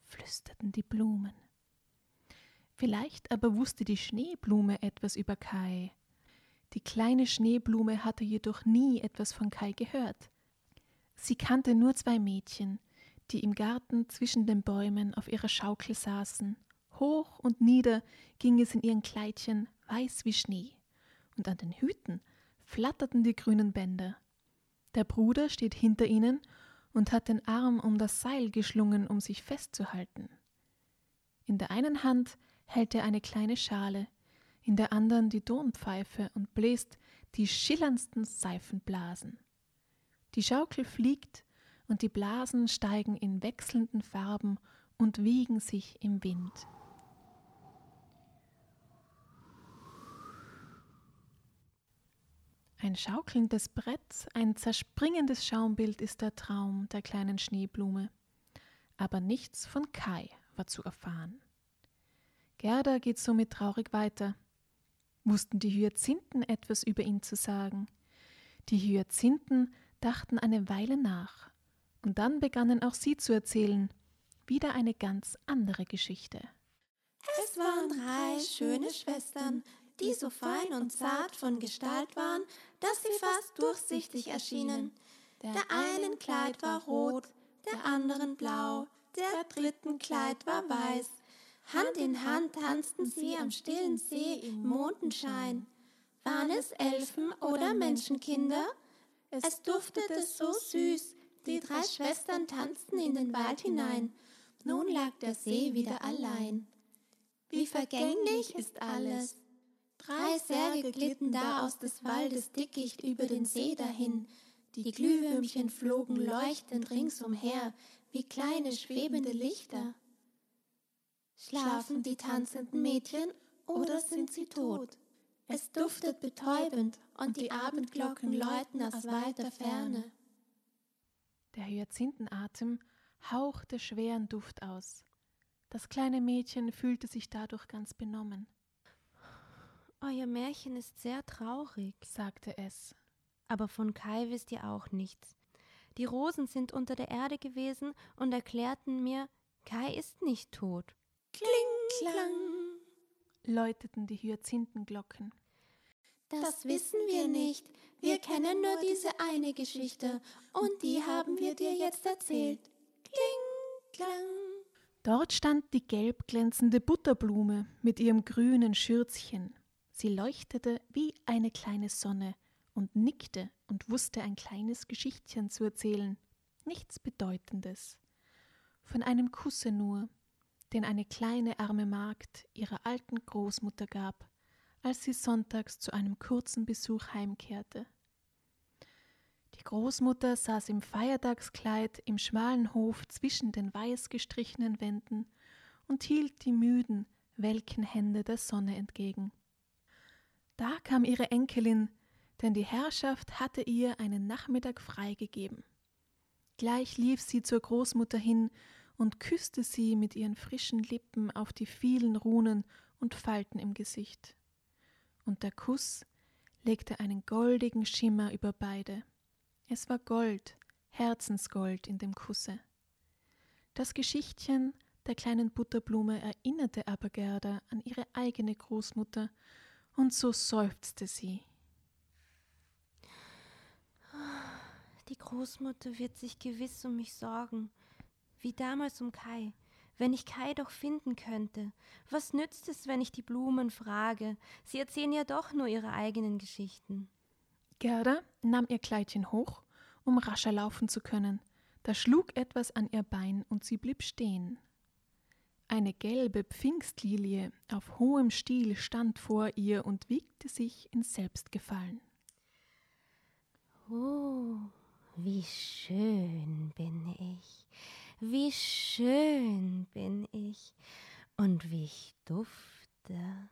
flüsterten die Blumen. Vielleicht aber wusste die Schneeblume etwas über Kai. Die kleine Schneeblume hatte jedoch nie etwas von Kai gehört. Sie kannte nur zwei Mädchen, die im Garten zwischen den Bäumen auf ihrer Schaukel saßen. Hoch und nieder ging es in ihren Kleidchen, weiß wie Schnee, und an den Hüten flatterten die grünen Bänder. Der Bruder steht hinter ihnen und hat den Arm um das Seil geschlungen, um sich festzuhalten. In der einen Hand hält er eine kleine Schale, in der anderen die Tonpfeife und bläst die schillerndsten Seifenblasen. Die Schaukel fliegt und die Blasen steigen in wechselnden Farben und wiegen sich im Wind. Ein schaukelndes Brett, ein zerspringendes Schaumbild ist der Traum der kleinen Schneeblume. Aber nichts von Kai war zu erfahren. Gerda geht somit traurig weiter. Wussten die Hyazinthen etwas über ihn zu sagen? Die Hyazinthen dachten eine Weile nach, und dann begannen auch sie zu erzählen, wieder eine ganz andere Geschichte. Es waren drei schöne Schwestern, die so fein und zart von Gestalt waren, dass sie fast durchsichtig erschienen. Der einen Kleid war rot, der anderen blau, der dritten Kleid war weiß. Hand in Hand tanzten sie am stillen See im Mondenschein. Waren es Elfen oder Menschenkinder? Es duftete so süß, die drei Schwestern tanzten in den Wald hinein. Nun lag der See wieder allein. Wie vergänglich ist alles. Drei Särge glitten da aus des Waldes Dickicht über den See dahin. Die Glühwürmchen flogen leuchtend ringsumher, wie kleine schwebende Lichter. Schlafen die tanzenden Mädchen oder sind sie tot? Es duftet betäubend und die Abendglocken läuten aus weiter Ferne. Der Hyazinthenatem hauchte schweren Duft aus. Das kleine Mädchen fühlte sich dadurch ganz benommen. Euer Märchen ist sehr traurig, sagte es. Aber von Kai wisst ihr auch nichts. Die Rosen sind unter der Erde gewesen und erklärten mir, Kai ist nicht tot. Kling, klang, läuteten die Hyazinthenglocken. Das wissen wir nicht. Wir kennen nur diese eine Geschichte und die haben wir dir jetzt erzählt. Kling, klang. Dort stand die gelb glänzende Butterblume mit ihrem grünen Schürzchen. Sie leuchtete wie eine kleine Sonne und nickte und wusste ein kleines Geschichtchen zu erzählen, nichts Bedeutendes. Von einem Kusse nur, den eine kleine arme Magd ihrer alten Großmutter gab, als sie sonntags zu einem kurzen Besuch heimkehrte. Die Großmutter saß im Feiertagskleid im schmalen Hof zwischen den weiß gestrichenen Wänden und hielt die müden, welken Hände der Sonne entgegen. Da kam ihre Enkelin, denn die Herrschaft hatte ihr einen Nachmittag freigegeben. Gleich lief sie zur Großmutter hin und küsste sie mit ihren frischen Lippen auf die vielen Runen und Falten im Gesicht. Und der Kuss legte einen goldigen Schimmer über beide. Es war Gold, Herzensgold in dem Kusse. Das Geschichtchen der kleinen Butterblume erinnerte aber Gerda an ihre eigene Großmutter, und so seufzte sie. Die Großmutter wird sich gewiss um mich sorgen, wie damals um Kai. Wenn ich Kai doch finden könnte, was nützt es, wenn ich die Blumen frage? Sie erzählen ja doch nur ihre eigenen Geschichten. Gerda nahm ihr Kleidchen hoch, um rascher laufen zu können. Da schlug etwas an ihr Bein und sie blieb stehen. Eine gelbe Pfingstlilie auf hohem Stiel stand vor ihr und wiegte sich in Selbstgefallen. Oh, wie schön bin ich, wie schön bin ich und wie ich dufte.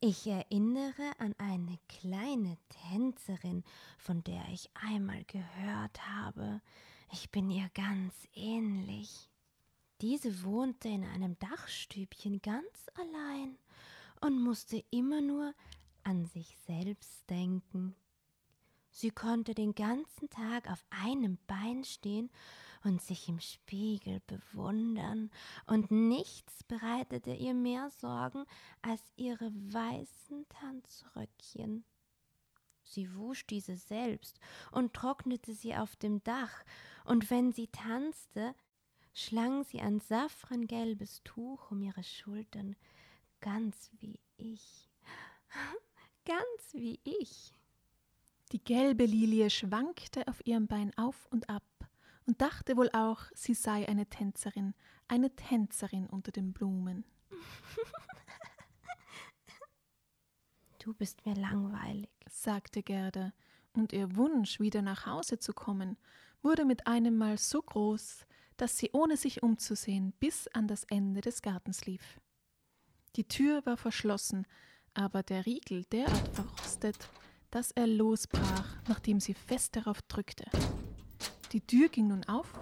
Ich erinnere an eine kleine Tänzerin, von der ich einmal gehört habe. Ich bin ihr ganz ähnlich. Diese wohnte in einem Dachstübchen ganz allein und musste immer nur an sich selbst denken. Sie konnte den ganzen Tag auf einem Bein stehen und sich im Spiegel bewundern, und nichts bereitete ihr mehr Sorgen als ihre weißen Tanzröckchen. Sie wusch diese selbst und trocknete sie auf dem Dach, und wenn sie tanzte, schlang sie ein safrangelbes Tuch um ihre Schultern, ganz wie ich, ganz wie ich. Die gelbe Lilie schwankte auf ihrem Bein auf und ab und dachte wohl auch, sie sei eine Tänzerin, eine Tänzerin unter den Blumen. Du bist mir langweilig, sagte Gerda, und ihr Wunsch, wieder nach Hause zu kommen, wurde mit einem Mal so groß, dass sie ohne sich umzusehen bis an das Ende des Gartens lief. Die Tür war verschlossen, aber der Riegel derart verrostet, dass er losbrach, nachdem sie fest darauf drückte. Die Tür ging nun auf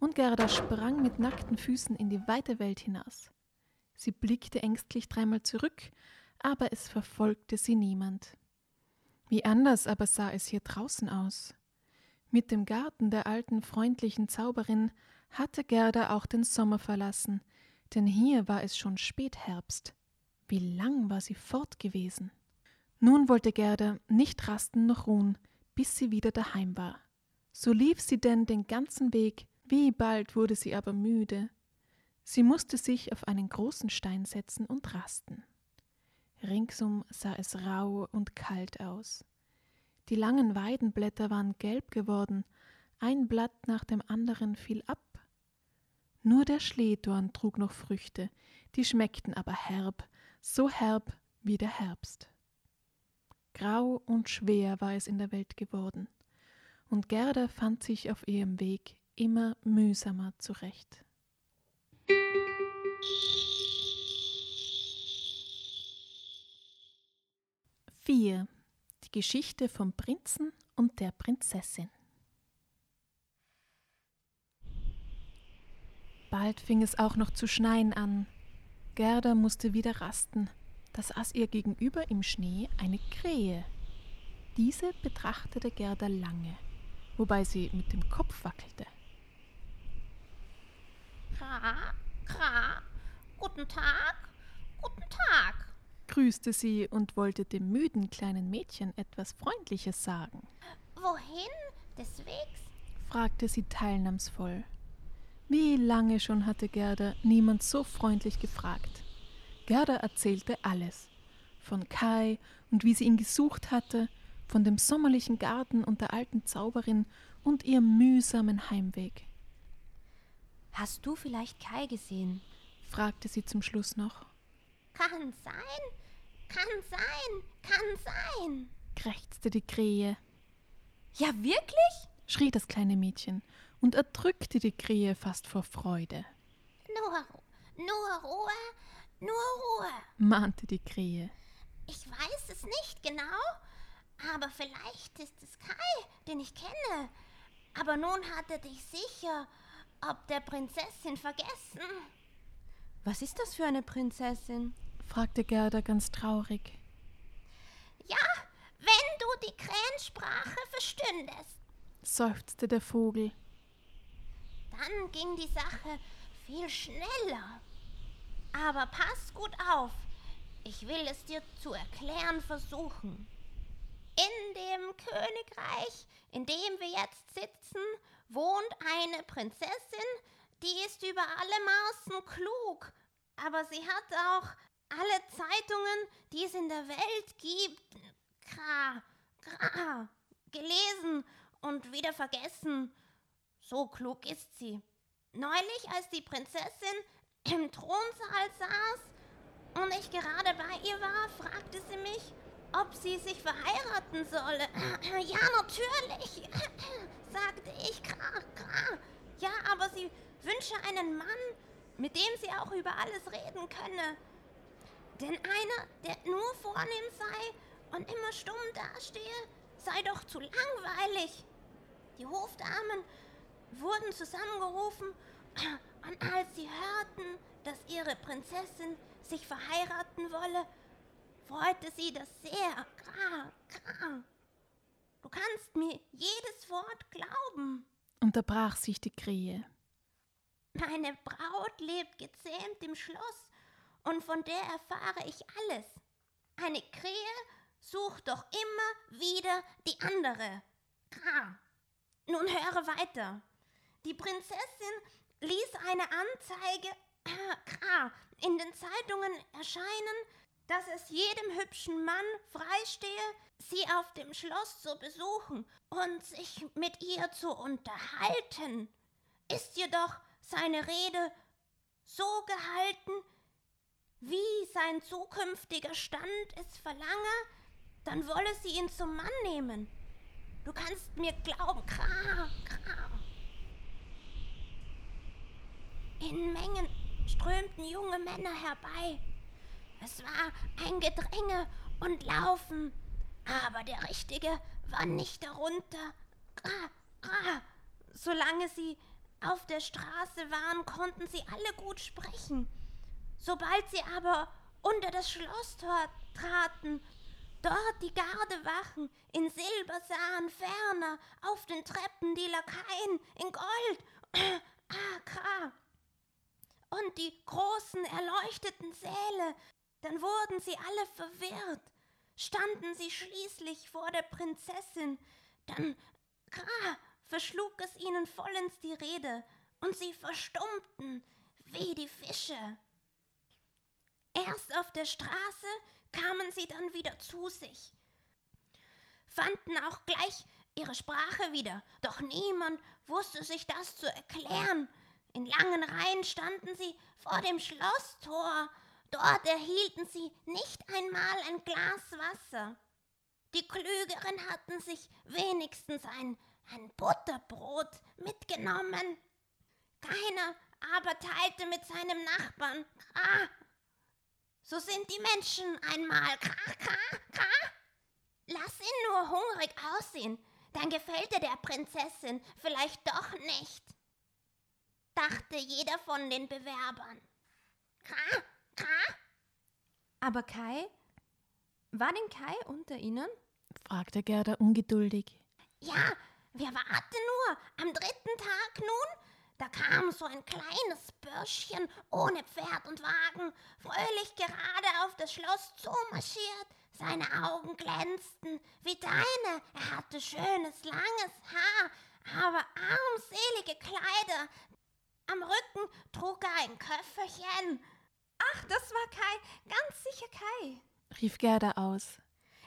und Gerda sprang mit nackten Füßen in die weite Welt hinaus. Sie blickte ängstlich dreimal zurück, aber es verfolgte sie niemand. Wie anders aber sah es hier draußen aus. Mit dem Garten der alten freundlichen Zauberin hatte Gerda auch den Sommer verlassen, denn hier war es schon Spätherbst. Wie lang war sie fort gewesen? Nun wollte Gerda nicht rasten noch ruhen, bis sie wieder daheim war. So lief sie denn den ganzen Weg, wie bald wurde sie aber müde. Sie musste sich auf einen großen Stein setzen und rasten. Ringsum sah es rau und kalt aus. Die langen Weidenblätter waren gelb geworden, ein Blatt nach dem anderen fiel ab. Nur der Schlehdorn trug noch Früchte, die schmeckten aber herb, so herb wie der Herbst. Grau und schwer war es in der Welt geworden, und Gerda fand sich auf ihrem Weg immer mühsamer zurecht. Vier Geschichte vom Prinzen und der Prinzessin. Bald fing es auch noch zu schneien an. Gerda musste wieder rasten. Da saß ihr gegenüber im Schnee eine Krähe. Diese betrachtete Gerda lange, wobei sie mit dem Kopf wackelte. Kra, Kra, guten Tag, guten Tag grüßte sie und wollte dem müden kleinen Mädchen etwas Freundliches sagen. Wohin? Des Wegs? fragte sie teilnahmsvoll. Wie lange schon hatte Gerda niemand so freundlich gefragt. Gerda erzählte alles. Von Kai und wie sie ihn gesucht hatte, von dem sommerlichen Garten und der alten Zauberin und ihrem mühsamen Heimweg. Hast du vielleicht Kai gesehen? fragte sie zum Schluss noch. Kann sein, kann sein, kann sein, krächzte die Krähe. Ja, wirklich? schrie das kleine Mädchen und erdrückte die Krähe fast vor Freude. Nur, nur Ruhe, nur Ruhe, mahnte die Krähe. Ich weiß es nicht genau, aber vielleicht ist es Kai, den ich kenne. Aber nun hat er dich sicher ob der Prinzessin vergessen. Was ist das für eine Prinzessin? fragte Gerda ganz traurig. Ja, wenn du die Krähensprache verstündest, seufzte der Vogel. Dann ging die Sache viel schneller. Aber pass gut auf, ich will es dir zu erklären versuchen. In dem Königreich, in dem wir jetzt sitzen, wohnt eine Prinzessin, die ist über alle Maßen klug, aber sie hat auch alle Zeitungen, die es in der Welt gibt, gra, gra, gelesen und wieder vergessen. So klug ist sie. Neulich, als die Prinzessin im Thronsaal saß und ich gerade bei ihr war, fragte sie mich, ob sie sich verheiraten solle. Ja, natürlich, sagte ich. Ja, aber sie wünsche einen Mann, mit dem sie auch über alles reden könne. Denn einer, der nur vornehm sei und immer stumm dastehe, sei doch zu langweilig. Die Hofdamen wurden zusammengerufen und als sie hörten, dass ihre Prinzessin sich verheiraten wolle, freute sie das sehr. Du kannst mir jedes Wort glauben, unterbrach sich die Krähe. Meine Braut lebt gezähmt im Schloss und von der erfahre ich alles. Eine Krähe sucht doch immer wieder die andere. Nun höre weiter. Die Prinzessin ließ eine Anzeige in den Zeitungen erscheinen, dass es jedem hübschen Mann freistehe, sie auf dem Schloss zu besuchen und sich mit ihr zu unterhalten. Ist jedoch seine Rede so gehalten, wie sein zukünftiger Stand es verlange, dann wolle sie ihn zum Mann nehmen. Du kannst mir glauben, kra, kra. In Mengen strömten junge Männer herbei. Es war ein Gedränge und Laufen, aber der Richtige war nicht darunter. Kra, kra. Solange sie auf der Straße waren, konnten sie alle gut sprechen. Sobald sie aber unter das Schlosstor traten, dort die Gardewachen in Silber sahen, ferner auf den Treppen die Lakaien in Gold, ah, und die großen erleuchteten Säle, dann wurden sie alle verwirrt, standen sie schließlich vor der Prinzessin, dann, kra, verschlug es ihnen vollends die Rede, und sie verstummten wie die Fische. Erst auf der Straße kamen sie dann wieder zu sich, fanden auch gleich ihre Sprache wieder, doch niemand wusste sich das zu erklären. In langen Reihen standen sie vor dem Schlosstor, dort erhielten sie nicht einmal ein Glas Wasser. Die Klügeren hatten sich wenigstens ein ein Butterbrot mitgenommen. Keiner aber teilte mit seinem Nachbarn. Kra. So sind die Menschen einmal. Kra, kra, kra. Lass ihn nur hungrig aussehen, dann gefällt er der Prinzessin vielleicht doch nicht, dachte jeder von den Bewerbern. Kra, kra. Aber Kai, war denn Kai unter ihnen? fragte Gerda ungeduldig. Ja, wir warten nur. Am dritten Tag nun, da kam so ein kleines Bürschchen ohne Pferd und Wagen, fröhlich gerade auf das Schloss zumarschiert. Seine Augen glänzten wie deine. Er hatte schönes, langes Haar, aber armselige Kleider. Am Rücken trug er ein Köfferchen. Ach, das war Kai, ganz sicher Kai, rief Gerda aus.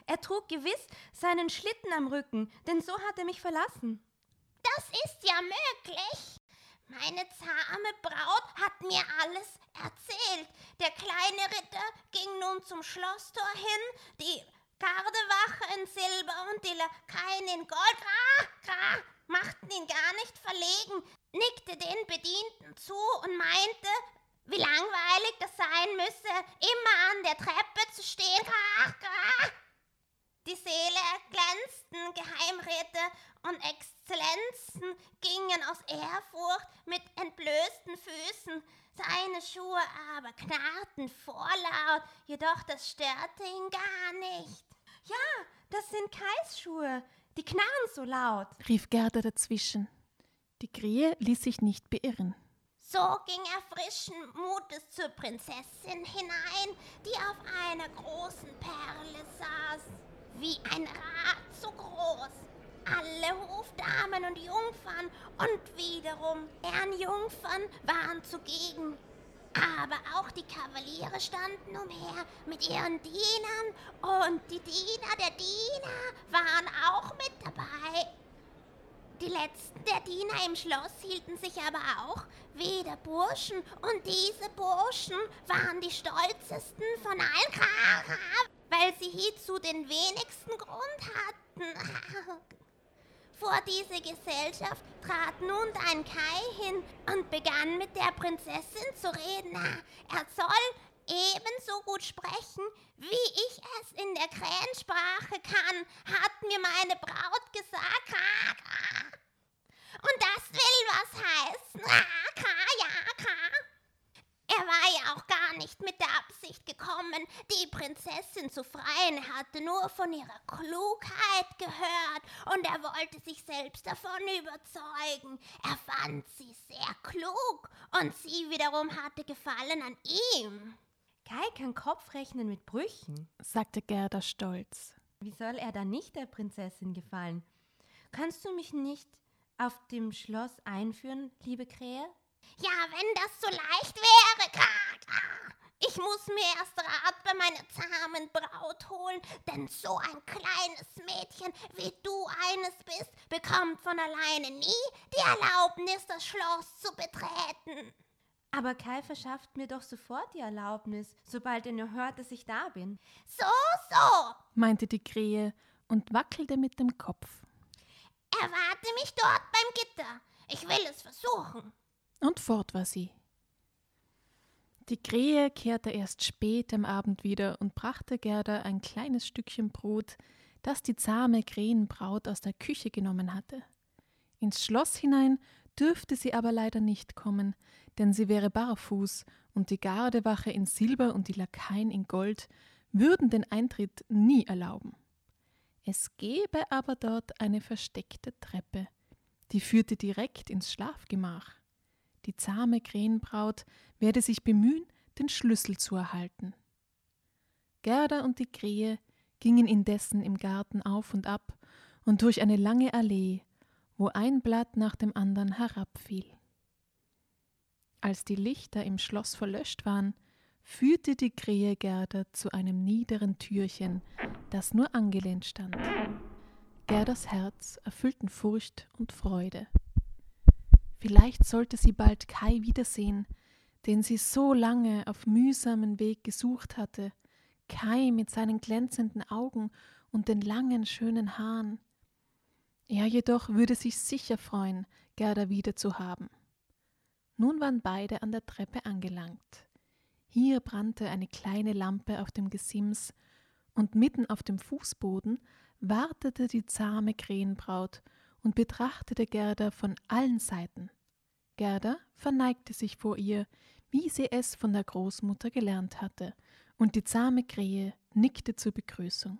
Er trug gewiss seinen Schlitten am Rücken, denn so hat er mich verlassen. Das ist ja möglich. Meine zahme Braut hat mir alles erzählt. Der kleine Ritter ging nun zum Schlosstor hin, die Gardewache in Silber und die Lakaien in Gold ah, ah, machten ihn gar nicht verlegen, nickte den Bedienten zu und meinte, wie langweilig das sein müsse, immer an der Treppe zu stehen. Ah, ah. Die Seele glänzten, Geheimräte und Exzellenzen gingen aus Ehrfurcht mit entblößten Füßen. Seine Schuhe aber knarrten vorlaut, jedoch das störte ihn gar nicht. Ja, das sind Kais Schuhe, die knarren so laut, rief Gerda dazwischen. Die Krähe ließ sich nicht beirren. So ging er frischen Mutes zur Prinzessin hinein, die auf einer großen Perle saß. wie ein Rad so groß. Alle Hofdamen und Jungfern und wiederum deren Jungfern waren zugegen. Aber auch die Kavaliere standen umher mit ihren Dienern und die Diener der Diener waren auch mit dabei. Die letzten der Diener im Schloss hielten sich aber auch wie der Burschen und diese Burschen waren die stolzesten von allen, weil sie hierzu den wenigsten Grund hatten. Vor diese Gesellschaft trat nun dein Kai hin und begann mit der Prinzessin zu reden. Er soll ebenso gut sprechen, wie ich es in der Krähensprache kann, hat mir meine Braut gesagt. Und das will was heißen. Ja, er war ja auch gar nicht mit der Absicht gekommen, die Prinzessin zu freien. Er hatte nur von ihrer Klugheit gehört und er wollte sich selbst davon überzeugen. Er fand sie sehr klug und sie wiederum hatte Gefallen an ihm. Kai kann Kopf rechnen mit Brüchen, sagte Gerda stolz. Wie soll er dann nicht der Prinzessin gefallen? Kannst du mich nicht auf dem Schloss einführen, liebe Krähe? Ja, wenn das so leicht wäre. Ich muss mir erst Rat bei meiner zahmen Braut holen, denn so ein kleines Mädchen wie du eines bist, bekommt von alleine nie die Erlaubnis, das Schloss zu betreten. Aber Kai verschafft mir doch sofort die Erlaubnis, sobald er nur hört, dass ich da bin. So, so, meinte die Krähe und wackelte mit dem Kopf. Erwarte mich dort beim Gitter. Ich will es versuchen und fort war sie. Die Krähe kehrte erst spät am Abend wieder und brachte Gerda ein kleines Stückchen Brot, das die zahme Krähenbraut aus der Küche genommen hatte. Ins Schloss hinein dürfte sie aber leider nicht kommen, denn sie wäre barfuß, und die Gardewache in Silber und die Lakaien in Gold würden den Eintritt nie erlauben. Es gäbe aber dort eine versteckte Treppe, die führte direkt ins Schlafgemach die zahme Krähenbraut werde sich bemühen, den Schlüssel zu erhalten. Gerda und die Krähe gingen indessen im Garten auf und ab und durch eine lange Allee, wo ein Blatt nach dem anderen herabfiel. Als die Lichter im Schloss verlöscht waren, führte die Krähe Gerda zu einem niederen Türchen, das nur angelehnt stand. Gerdas Herz erfüllten Furcht und Freude. Vielleicht sollte sie bald Kai wiedersehen, den sie so lange auf mühsamen Weg gesucht hatte, Kai mit seinen glänzenden Augen und den langen, schönen Haaren. Er jedoch würde sich sicher freuen, Gerda wiederzuhaben. Nun waren beide an der Treppe angelangt. Hier brannte eine kleine Lampe auf dem Gesims, und mitten auf dem Fußboden wartete die zahme Krähenbraut und betrachtete Gerda von allen Seiten. Gerda verneigte sich vor ihr, wie sie es von der Großmutter gelernt hatte, und die zahme Krähe nickte zur Begrüßung.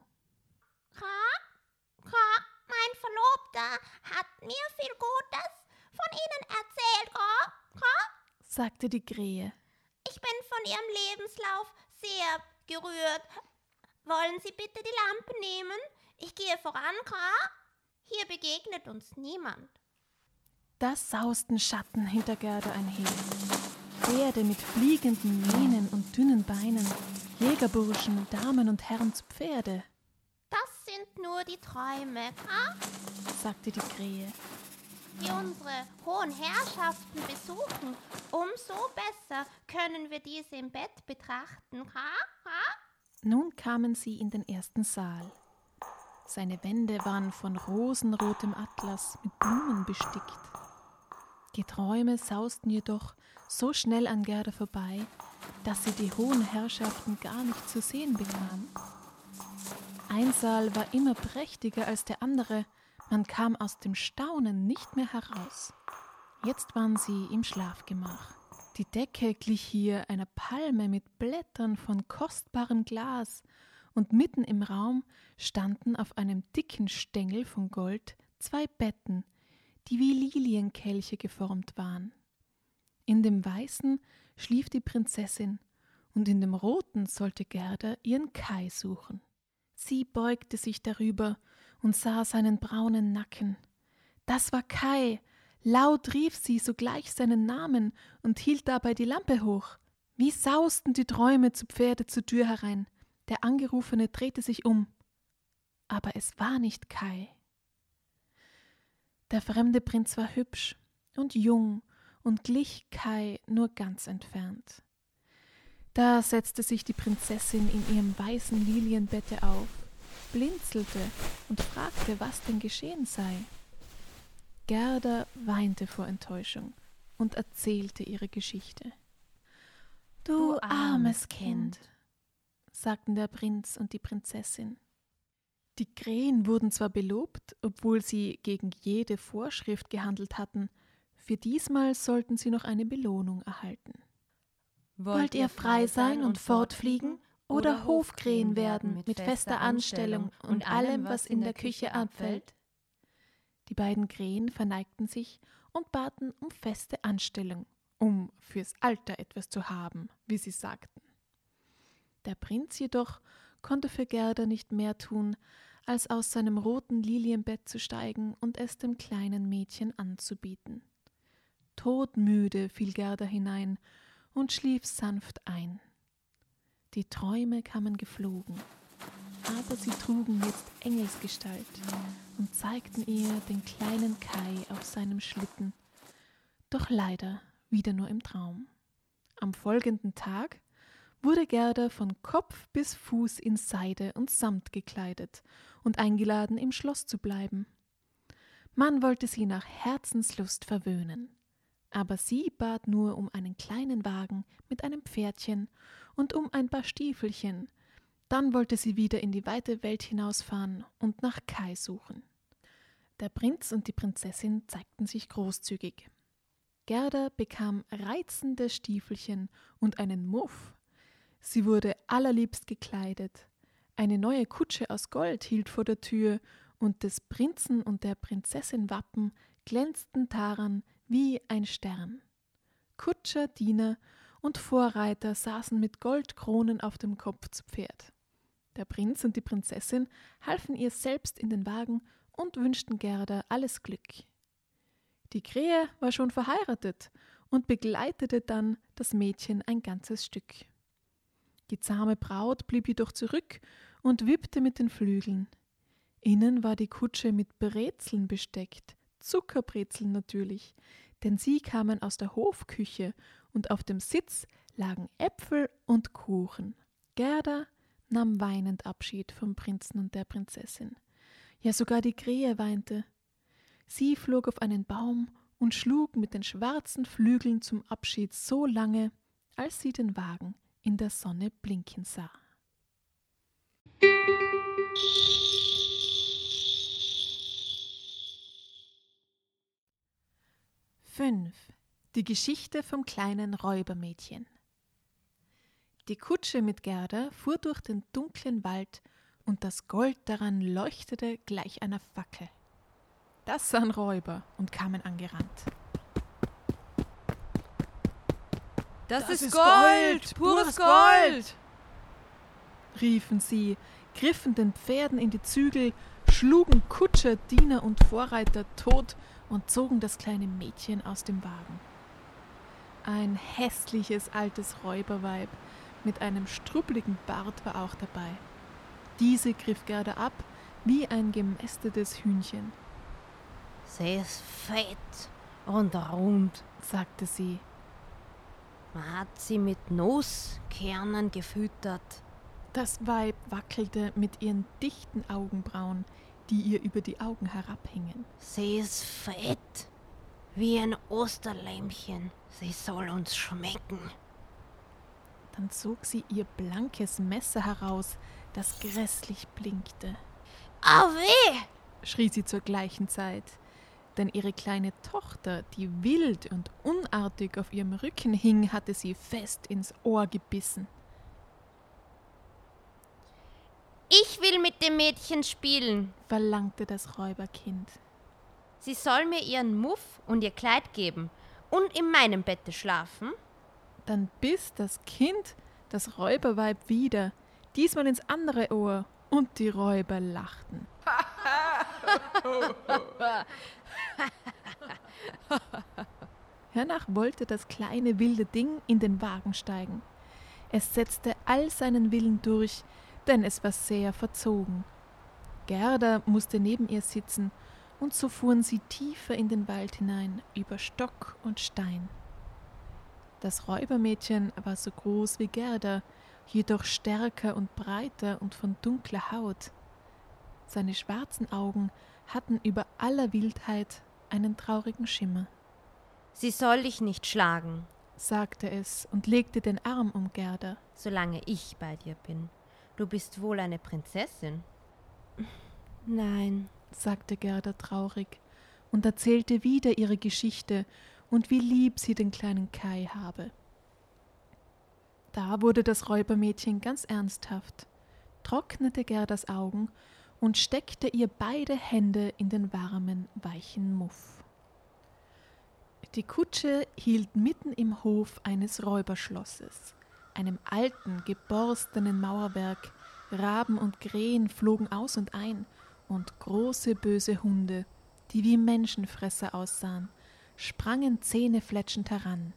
Ka, Ka, mein Verlobter hat mir viel Gutes von Ihnen erzählt, Ka, Ka, sagte die Krähe. Ich bin von Ihrem Lebenslauf sehr gerührt. Wollen Sie bitte die Lampe nehmen? Ich gehe voran, Ka. Hier begegnet uns niemand. Da sausten Schatten hinter Gerda einher. Pferde mit fliegenden Mähnen und dünnen Beinen, Jägerburschen, Damen und Herren zu Pferde. Das sind nur die Träume, ha? sagte die Krähe. Die unsere hohen Herrschaften besuchen, umso besser können wir diese im Bett betrachten, ha? ha? Nun kamen sie in den ersten Saal. Seine Wände waren von rosenrotem Atlas mit Blumen bestickt. Die Träume sausten jedoch so schnell an Gerda vorbei, dass sie die hohen Herrschaften gar nicht zu sehen bekam. Ein Saal war immer prächtiger als der andere, man kam aus dem Staunen nicht mehr heraus. Jetzt waren sie im Schlafgemach. Die Decke glich hier einer Palme mit Blättern von kostbarem Glas, und mitten im Raum standen auf einem dicken Stängel von Gold zwei Betten, die wie Lilienkelche geformt waren. In dem weißen schlief die Prinzessin, und in dem roten sollte Gerda ihren Kai suchen. Sie beugte sich darüber und sah seinen braunen Nacken. Das war Kai. Laut rief sie sogleich seinen Namen und hielt dabei die Lampe hoch. Wie sausten die Träume zu Pferde zur Tür herein. Der Angerufene drehte sich um. Aber es war nicht Kai. Der fremde Prinz war hübsch und jung und glich Kai nur ganz entfernt. Da setzte sich die Prinzessin in ihrem weißen Lilienbette auf, blinzelte und fragte, was denn geschehen sei. Gerda weinte vor Enttäuschung und erzählte ihre Geschichte. Du armes Kind, sagten der Prinz und die Prinzessin. Die Krähen wurden zwar belobt, obwohl sie gegen jede Vorschrift gehandelt hatten, für diesmal sollten sie noch eine Belohnung erhalten. Wollt ihr frei sein und fortfliegen oder Hofkrähen werden mit fester Anstellung und allem, was in der Küche abfällt? Die beiden Krähen verneigten sich und baten um feste Anstellung, um fürs Alter etwas zu haben, wie sie sagten. Der Prinz jedoch konnte für Gerda nicht mehr tun, als aus seinem roten Lilienbett zu steigen und es dem kleinen Mädchen anzubieten. Todmüde fiel Gerda hinein und schlief sanft ein. Die Träume kamen geflogen, aber sie trugen jetzt Engelsgestalt und zeigten ihr den kleinen Kai auf seinem Schlitten, doch leider wieder nur im Traum. Am folgenden Tag wurde Gerda von Kopf bis Fuß in Seide und Samt gekleidet und eingeladen, im Schloss zu bleiben. Man wollte sie nach Herzenslust verwöhnen, aber sie bat nur um einen kleinen Wagen mit einem Pferdchen und um ein paar Stiefelchen, dann wollte sie wieder in die weite Welt hinausfahren und nach Kai suchen. Der Prinz und die Prinzessin zeigten sich großzügig. Gerda bekam reizende Stiefelchen und einen Muff. Sie wurde allerliebst gekleidet, eine neue Kutsche aus Gold hielt vor der Tür, und des Prinzen und der Prinzessin Wappen glänzten daran wie ein Stern. Kutscher, Diener und Vorreiter saßen mit Goldkronen auf dem Kopf zu Pferd. Der Prinz und die Prinzessin halfen ihr selbst in den Wagen und wünschten Gerda alles Glück. Die Krähe war schon verheiratet und begleitete dann das Mädchen ein ganzes Stück. Die zahme Braut blieb jedoch zurück und wippte mit den Flügeln. Innen war die Kutsche mit Brezeln besteckt, Zuckerbrezeln natürlich, denn sie kamen aus der Hofküche und auf dem Sitz lagen Äpfel und Kuchen. Gerda nahm weinend Abschied vom Prinzen und der Prinzessin. Ja, sogar die Krähe weinte. Sie flog auf einen Baum und schlug mit den schwarzen Flügeln zum Abschied so lange, als sie den Wagen in der Sonne blinken sah. 5. Die Geschichte vom kleinen Räubermädchen. Die Kutsche mit Gerda fuhr durch den dunklen Wald und das Gold daran leuchtete gleich einer Fackel. Das sahen Räuber und kamen angerannt. Das, das ist, ist Gold, Gold, pures Gold! riefen sie, griffen den Pferden in die Zügel, schlugen Kutscher, Diener und Vorreiter tot und zogen das kleine Mädchen aus dem Wagen. Ein hässliches altes Räuberweib mit einem struppligen Bart war auch dabei. Diese griff Gerda ab wie ein gemästetes Hühnchen. Sie ist fett und rund, sagte sie. Man hat sie mit Nusskernen gefüttert. Das Weib wackelte mit ihren dichten Augenbrauen, die ihr über die Augen herabhingen. Sie ist fett, wie ein Osterlämmchen. Sie soll uns schmecken. Dann zog sie ihr blankes Messer heraus, das grässlich blinkte. Au weh! schrie sie zur gleichen Zeit, denn ihre kleine Tochter, die wild und unartig auf ihrem Rücken hing, hatte sie fest ins Ohr gebissen. Ich will mit dem Mädchen spielen, verlangte das Räuberkind. Sie soll mir ihren Muff und ihr Kleid geben und in meinem Bette schlafen. Dann biss das Kind das Räuberweib wieder, diesmal ins andere Ohr, Und die Räuber lachten. Hernach wollte das kleine wilde Ding in den Wagen steigen. Es setzte all seinen Willen durch, denn es war sehr verzogen. Gerda musste neben ihr sitzen, und so fuhren sie tiefer in den Wald hinein, über Stock und Stein. Das Räubermädchen war so groß wie Gerda, jedoch stärker und breiter und von dunkler Haut. Seine schwarzen Augen hatten über aller Wildheit einen traurigen Schimmer. Sie soll dich nicht schlagen, sagte es und legte den Arm um Gerda. solange ich bei dir bin. Du bist wohl eine Prinzessin. Nein, sagte Gerda traurig und erzählte wieder ihre Geschichte und wie lieb sie den kleinen Kai habe. Da wurde das Räubermädchen ganz ernsthaft, trocknete Gerdas Augen und steckte ihr beide Hände in den warmen, weichen Muff. Die Kutsche hielt mitten im Hof eines Räuberschlosses, einem alten, geborstenen Mauerwerk. Raben und Krähen flogen aus und ein, und große böse Hunde, die wie Menschenfresser aussahen, sprangen zähnefletschend heran.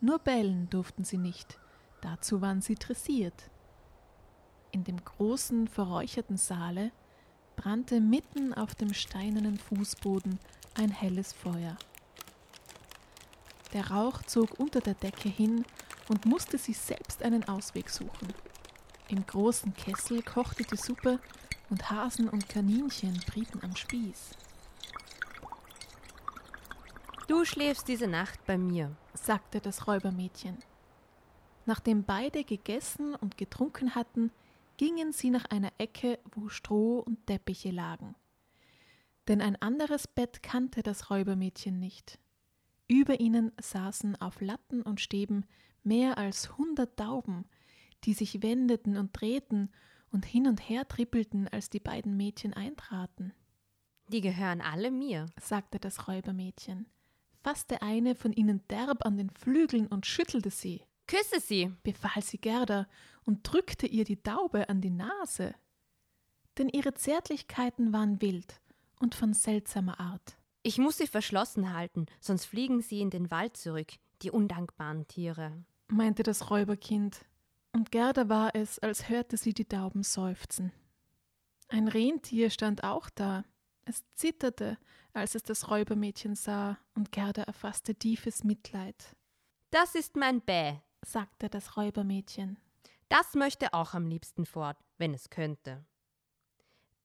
Nur bellen durften sie nicht, dazu waren sie dressiert. In dem großen, verräucherten Saale brannte mitten auf dem steinernen Fußboden ein helles Feuer. Der Rauch zog unter der Decke hin und musste sich selbst einen Ausweg suchen. Im großen Kessel kochte die Suppe und Hasen und Kaninchen brieten am Spieß. Du schläfst diese Nacht bei mir, sagte das Räubermädchen. Nachdem beide gegessen und getrunken hatten, gingen sie nach einer Ecke, wo Stroh und Teppiche lagen. Denn ein anderes Bett kannte das Räubermädchen nicht. Über ihnen saßen auf Latten und Stäben mehr als hundert Tauben, die sich wendeten und drehten und hin und her trippelten, als die beiden Mädchen eintraten. Die gehören alle mir, sagte das Räubermädchen, fasste eine von ihnen derb an den Flügeln und schüttelte sie. Küsse sie, befahl sie Gerda und drückte ihr die Taube an die Nase. Denn ihre Zärtlichkeiten waren wild und von seltsamer Art. Ich muss sie verschlossen halten, sonst fliegen sie in den Wald zurück, die undankbaren Tiere, meinte das Räuberkind, und Gerda war es, als hörte sie die Tauben seufzen. Ein Rentier stand auch da. Es zitterte, als es das Räubermädchen sah, und Gerda erfasste tiefes Mitleid. Das ist mein Bä, sagte das Räubermädchen. Das möchte auch am liebsten fort, wenn es könnte.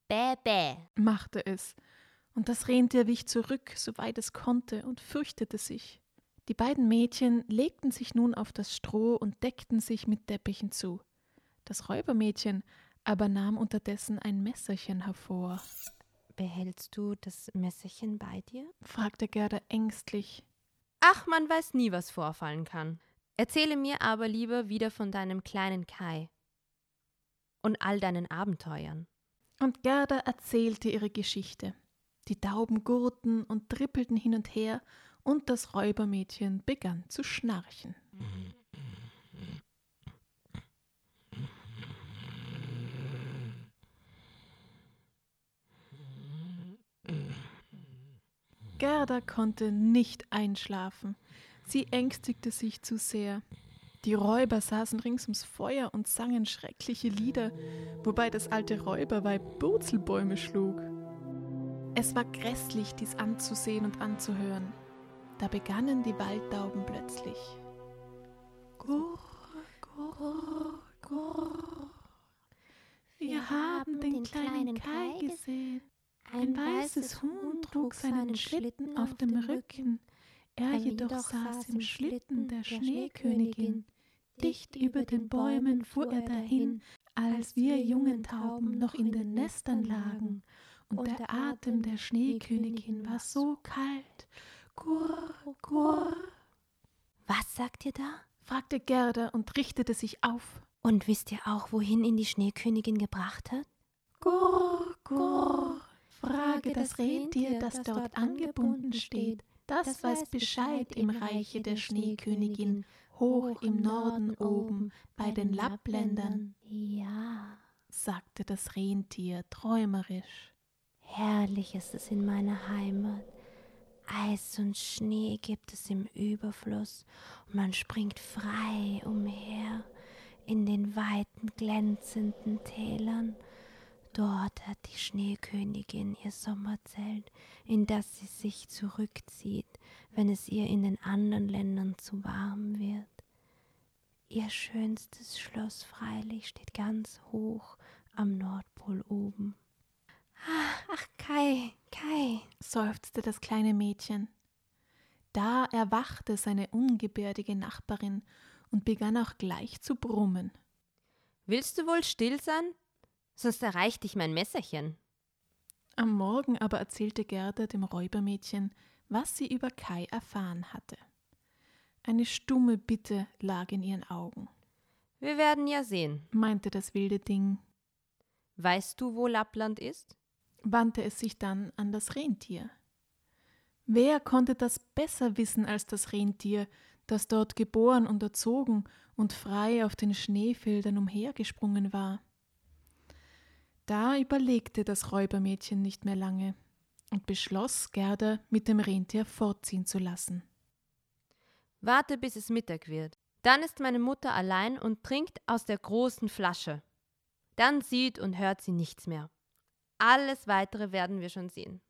Bä, bä, machte es, und das Rentier wich zurück, soweit es konnte, und fürchtete sich. Die beiden Mädchen legten sich nun auf das Stroh und deckten sich mit Teppichen zu. Das Räubermädchen aber nahm unterdessen ein Messerchen hervor. Behältst du das Messerchen bei dir? fragte Gerda ängstlich. Ach, man weiß nie, was vorfallen kann. Erzähle mir aber lieber wieder von deinem kleinen Kai und all deinen Abenteuern. Und Gerda erzählte ihre Geschichte. Die Tauben gurrten und trippelten hin und her, und das Räubermädchen begann zu schnarchen. Gerda konnte nicht einschlafen. Sie ängstigte sich zu sehr. Die Räuber saßen rings ums Feuer und sangen schreckliche Lieder, wobei das alte Räuberweib Burzelbäume schlug. Es war grässlich, dies anzusehen und anzuhören. Da begannen die Waldtauben plötzlich. Gurr, gurr, gurr. Wir haben den kleinen Kai gesehen. Ein weißes Huhn trug seinen Schlitten auf dem Rücken. Er jedoch saß im Schlitten der Schneekönigin. Dicht über den Bäumen fuhr er dahin, als wir jungen Tauben noch in den Nestern lagen. Und der Atem der Schneekönigin war so kalt. Gurr, gurr. Was sagt ihr da? fragte Gerda und richtete sich auf. Und wisst ihr auch, wohin ihn die Schneekönigin gebracht hat? Gurr, gurr. Frage das Rentier, das dort angebunden steht. Das weiß Bescheid im Reiche der Schneekönigin, hoch im Norden oben, bei den Lappländern. Ja, sagte das Rentier träumerisch. Herrlich ist es in meiner Heimat. Eis und Schnee gibt es im Überfluss und man springt frei umher in den weiten glänzenden Tälern. Dort hat die Schneekönigin ihr Sommerzelt, in das sie sich zurückzieht, wenn es ihr in den anderen Ländern zu warm wird. Ihr schönstes Schloss freilich steht ganz hoch am Nordpol oben. Ach, Kai, Kai, seufzte das kleine Mädchen. Da erwachte seine ungebärdige Nachbarin und begann auch gleich zu brummen. Willst du wohl still sein? Sonst erreicht dich mein Messerchen. Am Morgen aber erzählte Gerda dem Räubermädchen, was sie über Kai erfahren hatte. Eine stumme Bitte lag in ihren Augen. Wir werden ja sehen, meinte das wilde Ding. Weißt du, wo Lappland ist? Wandte es sich dann an das Rentier. Wer konnte das besser wissen als das Rentier, das dort geboren und erzogen und frei auf den Schneefeldern umhergesprungen war? Da überlegte das Räubermädchen nicht mehr lange und beschloss, Gerda mit dem Rentier fortziehen zu lassen. Warte, bis es Mittag wird. Dann ist meine Mutter allein und trinkt aus der großen Flasche. Dann sieht und hört sie nichts mehr. Alles weitere werden wir schon sehen.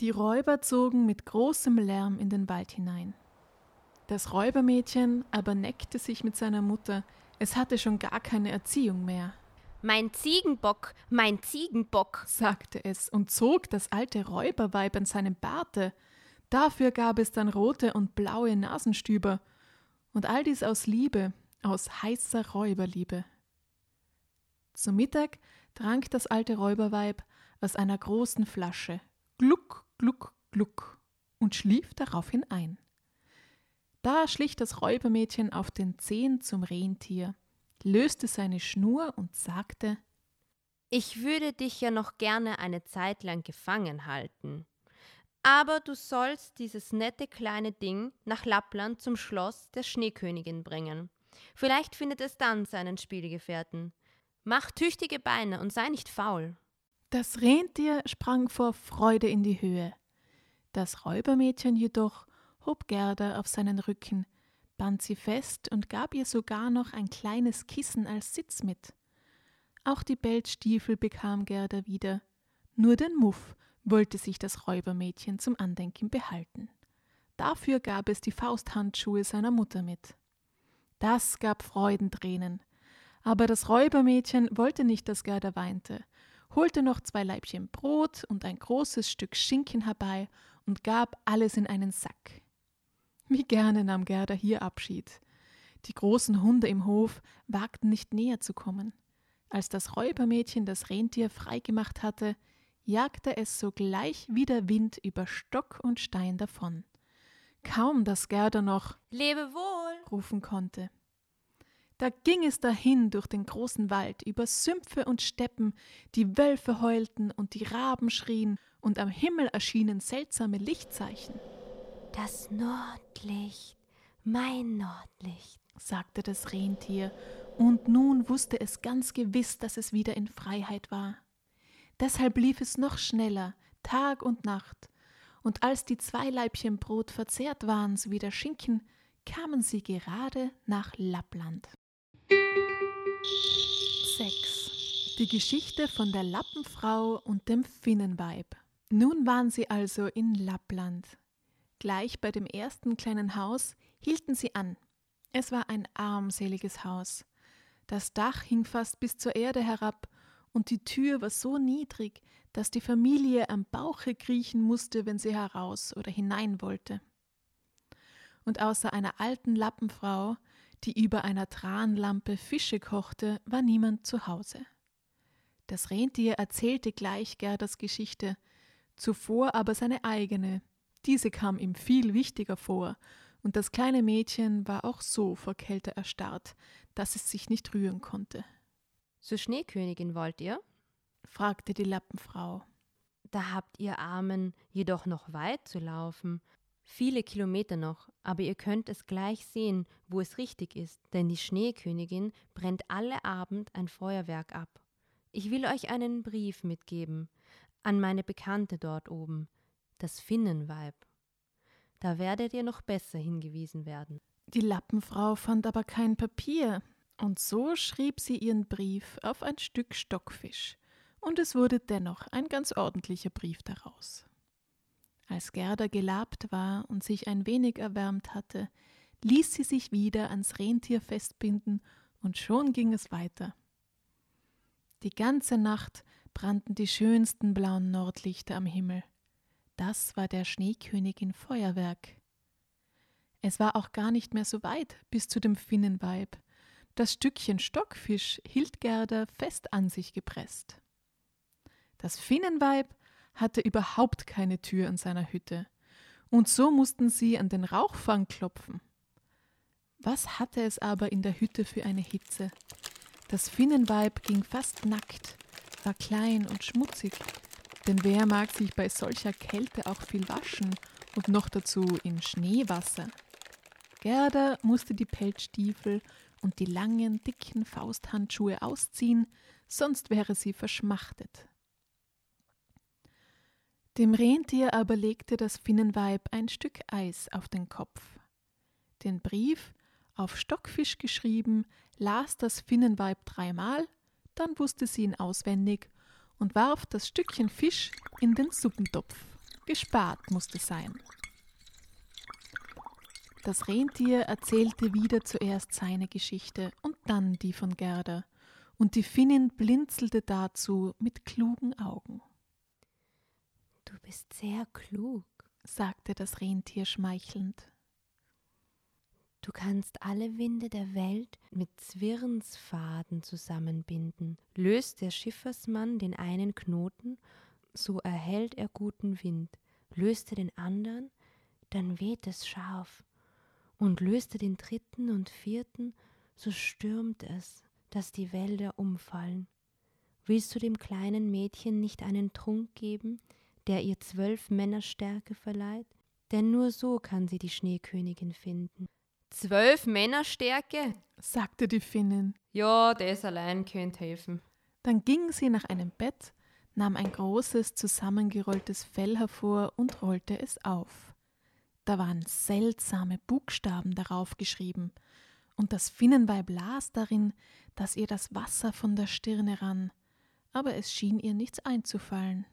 Die Räuber zogen mit großem Lärm in den Wald hinein. Das Räubermädchen aber neckte sich mit seiner Mutter, es hatte schon gar keine Erziehung mehr. Mein Ziegenbock, mein Ziegenbock, sagte es und zog das alte Räuberweib an seinem Barte. Dafür gab es dann rote und blaue Nasenstüber. Und all dies aus Liebe, aus heißer Räuberliebe. Zu Mittag trank das alte Räuberweib aus einer großen Flasche, gluck, gluck, gluck, und schlief daraufhin ein. Da schlich das Räubermädchen auf den Zehen zum Rentier, löste seine Schnur und sagte Ich würde dich ja noch gerne eine Zeit lang gefangen halten. Aber du sollst dieses nette kleine Ding nach Lappland zum Schloss der Schneekönigin bringen. Vielleicht findet es dann seinen Spielgefährten. Mach tüchtige Beine und sei nicht faul. Das Rentier sprang vor Freude in die Höhe. Das Räubermädchen jedoch hob Gerda auf seinen Rücken, band sie fest und gab ihr sogar noch ein kleines Kissen als Sitz mit. Auch die Beltstiefel bekam Gerda wieder, nur den Muff wollte sich das Räubermädchen zum Andenken behalten. Dafür gab es die Fausthandschuhe seiner Mutter mit. Das gab Freudentränen, aber das Räubermädchen wollte nicht, dass Gerda weinte, holte noch zwei Laibchen Brot und ein großes Stück Schinken herbei und gab alles in einen Sack. Wie gerne nahm Gerda hier Abschied. Die großen Hunde im Hof wagten nicht näher zu kommen. Als das Räubermädchen das Rentier freigemacht hatte, jagte es sogleich wie der Wind über Stock und Stein davon. Kaum, dass Gerda noch Lebe wohl rufen konnte. Da ging es dahin durch den großen Wald, über Sümpfe und Steppen, die Wölfe heulten und die Raben schrien, und am Himmel erschienen seltsame Lichtzeichen. Das Nordlicht, mein Nordlicht, sagte das Rentier, und nun wusste es ganz gewiss, dass es wieder in Freiheit war. Deshalb lief es noch schneller, Tag und Nacht, und als die zwei Leibchen Brot verzehrt waren sowie der Schinken, kamen sie gerade nach Lappland. 6. Die Geschichte von der Lappenfrau und dem Finnenweib. Nun waren sie also in Lappland. Gleich bei dem ersten kleinen Haus hielten sie an. Es war ein armseliges Haus. Das Dach hing fast bis zur Erde herab, und die Tür war so niedrig, dass die Familie am Bauche kriechen musste, wenn sie heraus oder hinein wollte. Und außer einer alten Lappenfrau die über einer Tranlampe Fische kochte, war niemand zu Hause. Das Rentier erzählte gleich Gerdas Geschichte, zuvor aber seine eigene. Diese kam ihm viel wichtiger vor, und das kleine Mädchen war auch so vor Kälte erstarrt, dass es sich nicht rühren konnte. Zur Schneekönigin wollt ihr? fragte die Lappenfrau. Da habt ihr Armen jedoch noch weit zu laufen, Viele Kilometer noch, aber ihr könnt es gleich sehen, wo es richtig ist, denn die Schneekönigin brennt alle Abend ein Feuerwerk ab. Ich will euch einen Brief mitgeben an meine Bekannte dort oben, das Finnenweib. Da werdet ihr noch besser hingewiesen werden. Die Lappenfrau fand aber kein Papier, und so schrieb sie ihren Brief auf ein Stück Stockfisch, und es wurde dennoch ein ganz ordentlicher Brief daraus. Als Gerda gelabt war und sich ein wenig erwärmt hatte, ließ sie sich wieder ans Rentier festbinden, und schon ging es weiter. Die ganze Nacht brannten die schönsten blauen Nordlichter am Himmel. Das war der Schneekönigin Feuerwerk. Es war auch gar nicht mehr so weit bis zu dem Finnenweib. Das Stückchen Stockfisch hielt Gerda fest an sich gepresst. Das Finnenweib hatte überhaupt keine Tür in seiner Hütte, und so mussten sie an den Rauchfang klopfen. Was hatte es aber in der Hütte für eine Hitze? Das Finnenweib ging fast nackt, war klein und schmutzig, denn wer mag sich bei solcher Kälte auch viel waschen und noch dazu in Schneewasser? Gerda musste die Pelzstiefel und die langen, dicken Fausthandschuhe ausziehen, sonst wäre sie verschmachtet. Dem Rentier aber legte das Finnenweib ein Stück Eis auf den Kopf. Den Brief, auf Stockfisch geschrieben, las das Finnenweib dreimal, dann wusste sie ihn auswendig und warf das Stückchen Fisch in den Suppentopf. Gespart musste sein. Das Rentier erzählte wieder zuerst seine Geschichte und dann die von Gerda, und die Finnin blinzelte dazu mit klugen Augen. Du bist sehr klug, sagte das Rentier schmeichelnd. Du kannst alle Winde der Welt mit Zwirnsfaden zusammenbinden. Löst der Schiffersmann den einen Knoten, so erhält er guten Wind. Löst er den anderen, dann weht es scharf. Und löst er den dritten und vierten, so stürmt es, dass die Wälder umfallen. Willst du dem kleinen Mädchen nicht einen Trunk geben, der ihr zwölf Männer Stärke verleiht? Denn nur so kann sie die Schneekönigin finden. Zwölf Männerstärke? sagte die Finnin. Ja, das allein könnte helfen. Dann ging sie nach einem Bett, nahm ein großes, zusammengerolltes Fell hervor und rollte es auf. Da waren seltsame Buchstaben darauf geschrieben, und das Finnenweib las darin, dass ihr das Wasser von der Stirne rann, aber es schien ihr nichts einzufallen.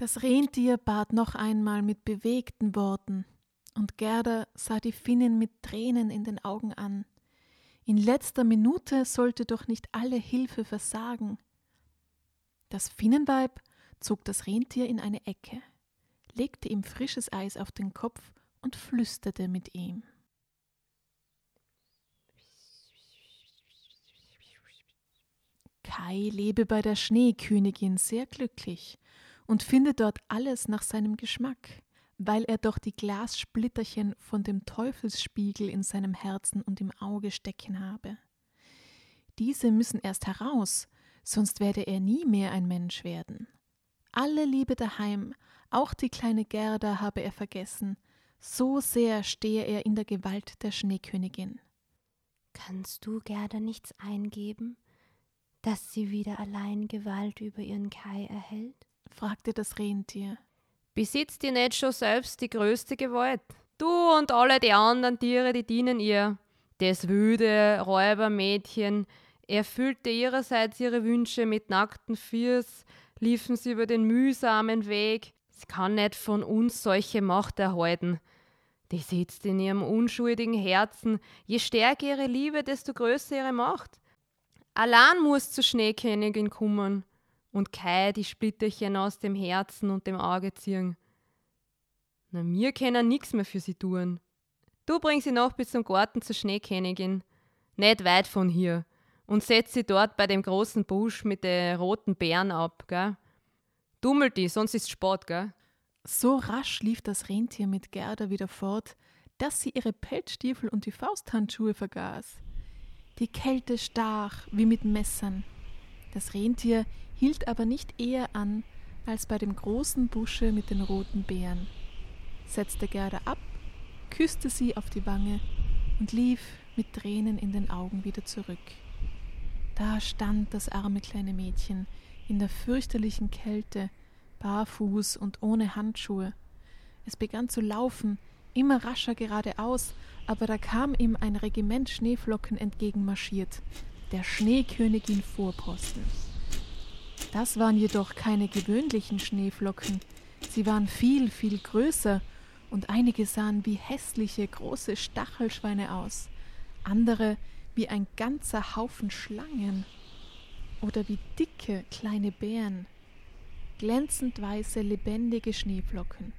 Das Rentier bat noch einmal mit bewegten Worten, und Gerda sah die Finnin mit Tränen in den Augen an. In letzter Minute sollte doch nicht alle Hilfe versagen. Das Finnenweib zog das Rentier in eine Ecke, legte ihm frisches Eis auf den Kopf und flüsterte mit ihm. Kai lebe bei der Schneekönigin sehr glücklich und finde dort alles nach seinem Geschmack weil er doch die Glassplitterchen von dem Teufelsspiegel in seinem Herzen und im Auge stecken habe. Diese müssen erst heraus, sonst werde er nie mehr ein Mensch werden. Alle Liebe daheim, auch die kleine Gerda habe er vergessen, so sehr stehe er in der Gewalt der Schneekönigin. Kannst du Gerda nichts eingeben, dass sie wieder allein Gewalt über ihren Kai erhält? Fragte das Rentier. Besitzt ihr nicht schon selbst die größte Gewalt? Du und alle die anderen Tiere, die dienen ihr. Das wüde Räubermädchen erfüllte ihrerseits ihre Wünsche mit nackten Fiers, liefen sie über den mühsamen Weg. Sie kann nicht von uns solche Macht erhalten. Die sitzt in ihrem unschuldigen Herzen. Je stärker ihre Liebe, desto größer ihre Macht. Allein muss zur Schneekönigin kommen und Kai die Splitterchen aus dem Herzen und dem Auge ziehen. Na, mir können nix mehr für sie tun. Du bring sie noch bis zum Garten zur Schneekönigin, nicht weit von hier, und setz sie dort bei dem großen Busch mit den roten Beeren ab, gell? Dummel die, sonst ist Sport, gell? So rasch lief das Rentier mit Gerda wieder fort, dass sie ihre Pelzstiefel und die Fausthandschuhe vergaß. Die Kälte stach wie mit Messern. Das Rentier hielt aber nicht eher an als bei dem großen Busche mit den roten Beeren, setzte Gerda ab, küsste sie auf die Wange und lief mit Tränen in den Augen wieder zurück. Da stand das arme kleine Mädchen in der fürchterlichen Kälte, barfuß und ohne Handschuhe. Es begann zu laufen, immer rascher geradeaus, aber da kam ihm ein Regiment Schneeflocken entgegenmarschiert, der Schneekönigin Vorposten. Das waren jedoch keine gewöhnlichen Schneeflocken, sie waren viel, viel größer, und einige sahen wie hässliche große Stachelschweine aus, andere wie ein ganzer Haufen Schlangen oder wie dicke kleine Bären, glänzend weiße, lebendige Schneeflocken.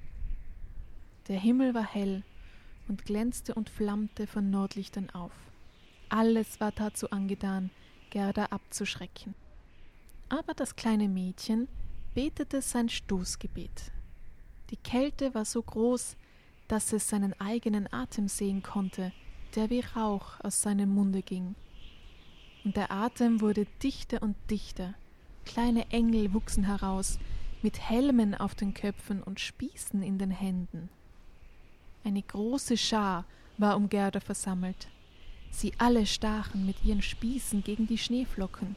Der Himmel war hell und glänzte und flammte von Nordlichtern auf. Alles war dazu angetan, Gerda abzuschrecken. Aber das kleine Mädchen betete sein Stoßgebet. Die Kälte war so groß, dass es seinen eigenen Atem sehen konnte, der wie Rauch aus seinem Munde ging. Und der Atem wurde dichter und dichter. Kleine Engel wuchsen heraus, mit Helmen auf den Köpfen und Spießen in den Händen. Eine große Schar war um Gerda versammelt. Sie alle stachen mit ihren Spießen gegen die Schneeflocken,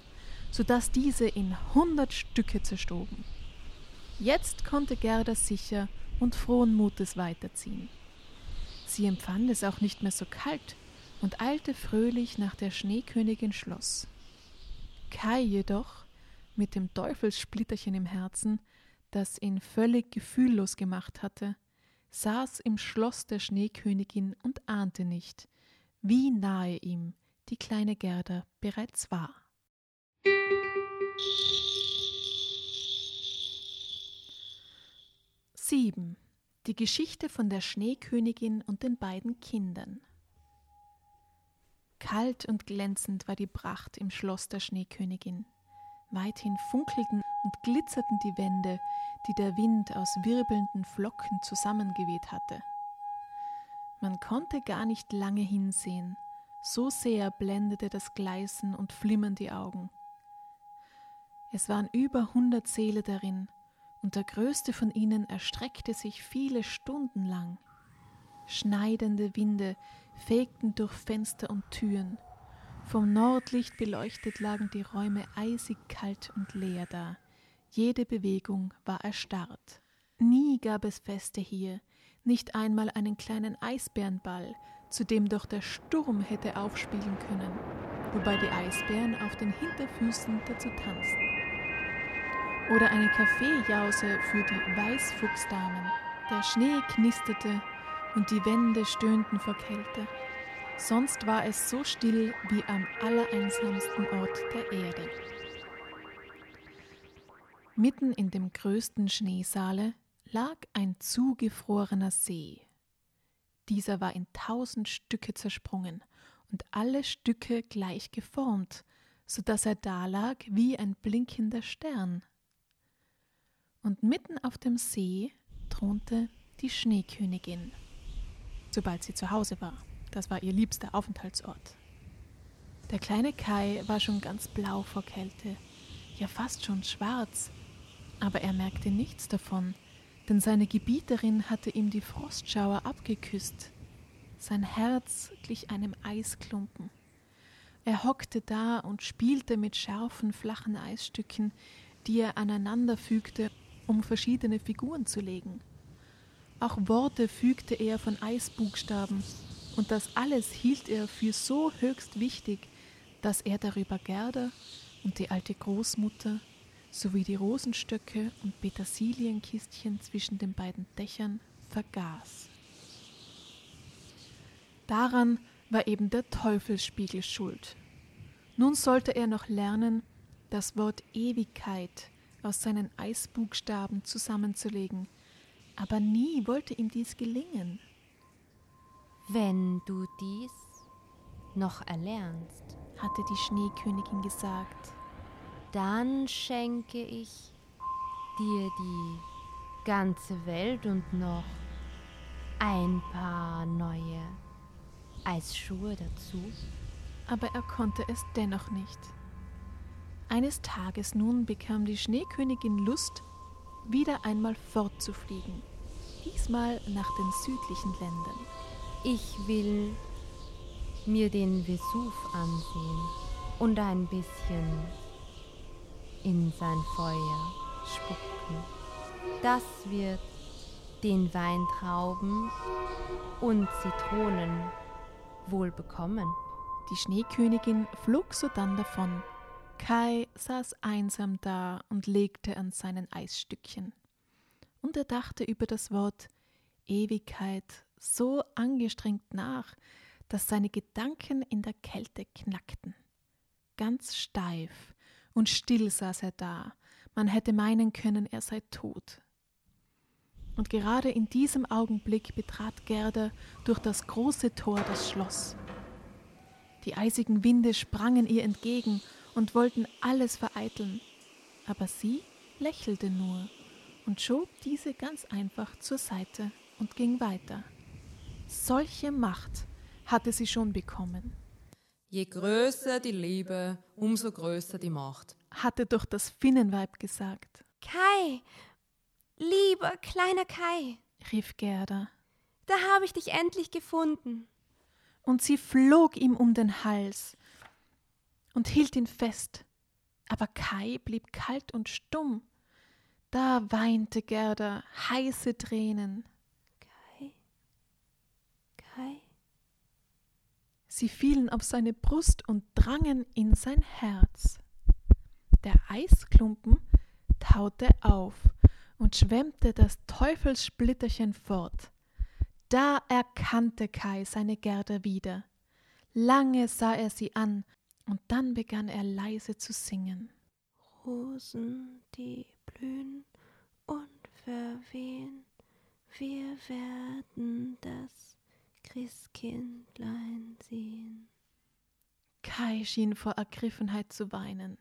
so dass diese in hundert Stücke zerstoben. Jetzt konnte Gerda sicher und frohen Mutes weiterziehen. Sie empfand es auch nicht mehr so kalt und eilte fröhlich nach der Schneekönigin Schloss. Kai jedoch, mit dem Teufelssplitterchen im Herzen, das ihn völlig gefühllos gemacht hatte, saß im Schloss der Schneekönigin und ahnte nicht, wie nahe ihm die kleine Gerda bereits war. Sieben. Die Geschichte von der Schneekönigin und den beiden Kindern. Kalt und glänzend war die Pracht im Schloss der Schneekönigin. Weithin funkelten und glitzerten die Wände, die der Wind aus wirbelnden Flocken zusammengeweht hatte. Man konnte gar nicht lange hinsehen, so sehr blendete das Gleißen und Flimmern die Augen. Es waren über hundert Säle darin, und der größte von ihnen erstreckte sich viele Stunden lang. Schneidende Winde fegten durch Fenster und Türen. Vom Nordlicht beleuchtet lagen die Räume eisig kalt und leer da. Jede Bewegung war erstarrt. Nie gab es Feste hier, nicht einmal einen kleinen Eisbärenball, zu dem doch der Sturm hätte aufspielen können, wobei die Eisbären auf den Hinterfüßen dazu tanzten oder eine Kaffeejause für die Weißfuchsdamen. Der Schnee knisterte und die Wände stöhnten vor Kälte. Sonst war es so still wie am allereinsamsten Ort der Erde. Mitten in dem größten Schneesaale lag ein zugefrorener See. Dieser war in tausend Stücke zersprungen und alle Stücke gleich geformt, so dass er dalag wie ein blinkender Stern und mitten auf dem See thronte die Schneekönigin, sobald sie zu Hause war. Das war ihr liebster Aufenthaltsort. Der kleine Kai war schon ganz blau vor Kälte, ja fast schon schwarz, aber er merkte nichts davon, denn seine Gebieterin hatte ihm die Frostschauer abgeküsst. Sein Herz glich einem Eisklumpen. Er hockte da und spielte mit scharfen, flachen Eisstücken, die er aneinander fügte um verschiedene Figuren zu legen. Auch Worte fügte er von Eisbuchstaben, und das alles hielt er für so höchst wichtig, dass er darüber Gerda und die alte Großmutter sowie die Rosenstöcke und Petersilienkistchen zwischen den beiden Dächern vergaß. Daran war eben der Teufelsspiegel schuld. Nun sollte er noch lernen, das Wort Ewigkeit aus seinen Eisbuchstaben zusammenzulegen, aber nie wollte ihm dies gelingen. Wenn du dies noch erlernst, hatte die Schneekönigin gesagt, dann schenke ich dir die ganze Welt und noch ein paar neue Eisschuhe dazu. Aber er konnte es dennoch nicht. Eines Tages nun bekam die Schneekönigin Lust, wieder einmal fortzufliegen, diesmal nach den südlichen Ländern. Ich will mir den Vesuv ansehen. und ein bisschen in sein Feuer spucken. Das wird den Weintrauben und Zitronen wohl bekommen. Die Schneekönigin flog sodann davon. Kai saß einsam da und legte an seinen Eisstückchen. Und er dachte über das Wort Ewigkeit so angestrengt nach, dass seine Gedanken in der Kälte knackten. Ganz steif und still saß er da, man hätte meinen können, er sei tot. Und gerade in diesem Augenblick betrat Gerda durch das große Tor das Schloss. Die eisigen Winde sprangen ihr entgegen und wollten alles vereiteln, aber sie lächelte nur und schob diese ganz einfach zur Seite und ging weiter. Solche Macht hatte sie schon bekommen. Je größer die Liebe, umso größer die Macht, hatte doch das Finnenweib gesagt. Kai, lieber kleiner Kai, rief Gerda. Da habe ich dich endlich gefunden. Und sie flog ihm um den Hals und hielt ihn fest. Aber Kai blieb kalt und stumm. Da weinte Gerda heiße Tränen. Kai, Kai. Sie fielen auf seine Brust und drangen in sein Herz. Der Eisklumpen taute auf und schwemmte das Teufelssplitterchen fort. Da erkannte Kai seine Gerda wieder. Lange sah er sie an, und dann begann er leise zu singen. Rosen, die blühen und verwehen, wir werden das Christkindlein sehen. Kai schien vor Ergriffenheit zu weinen.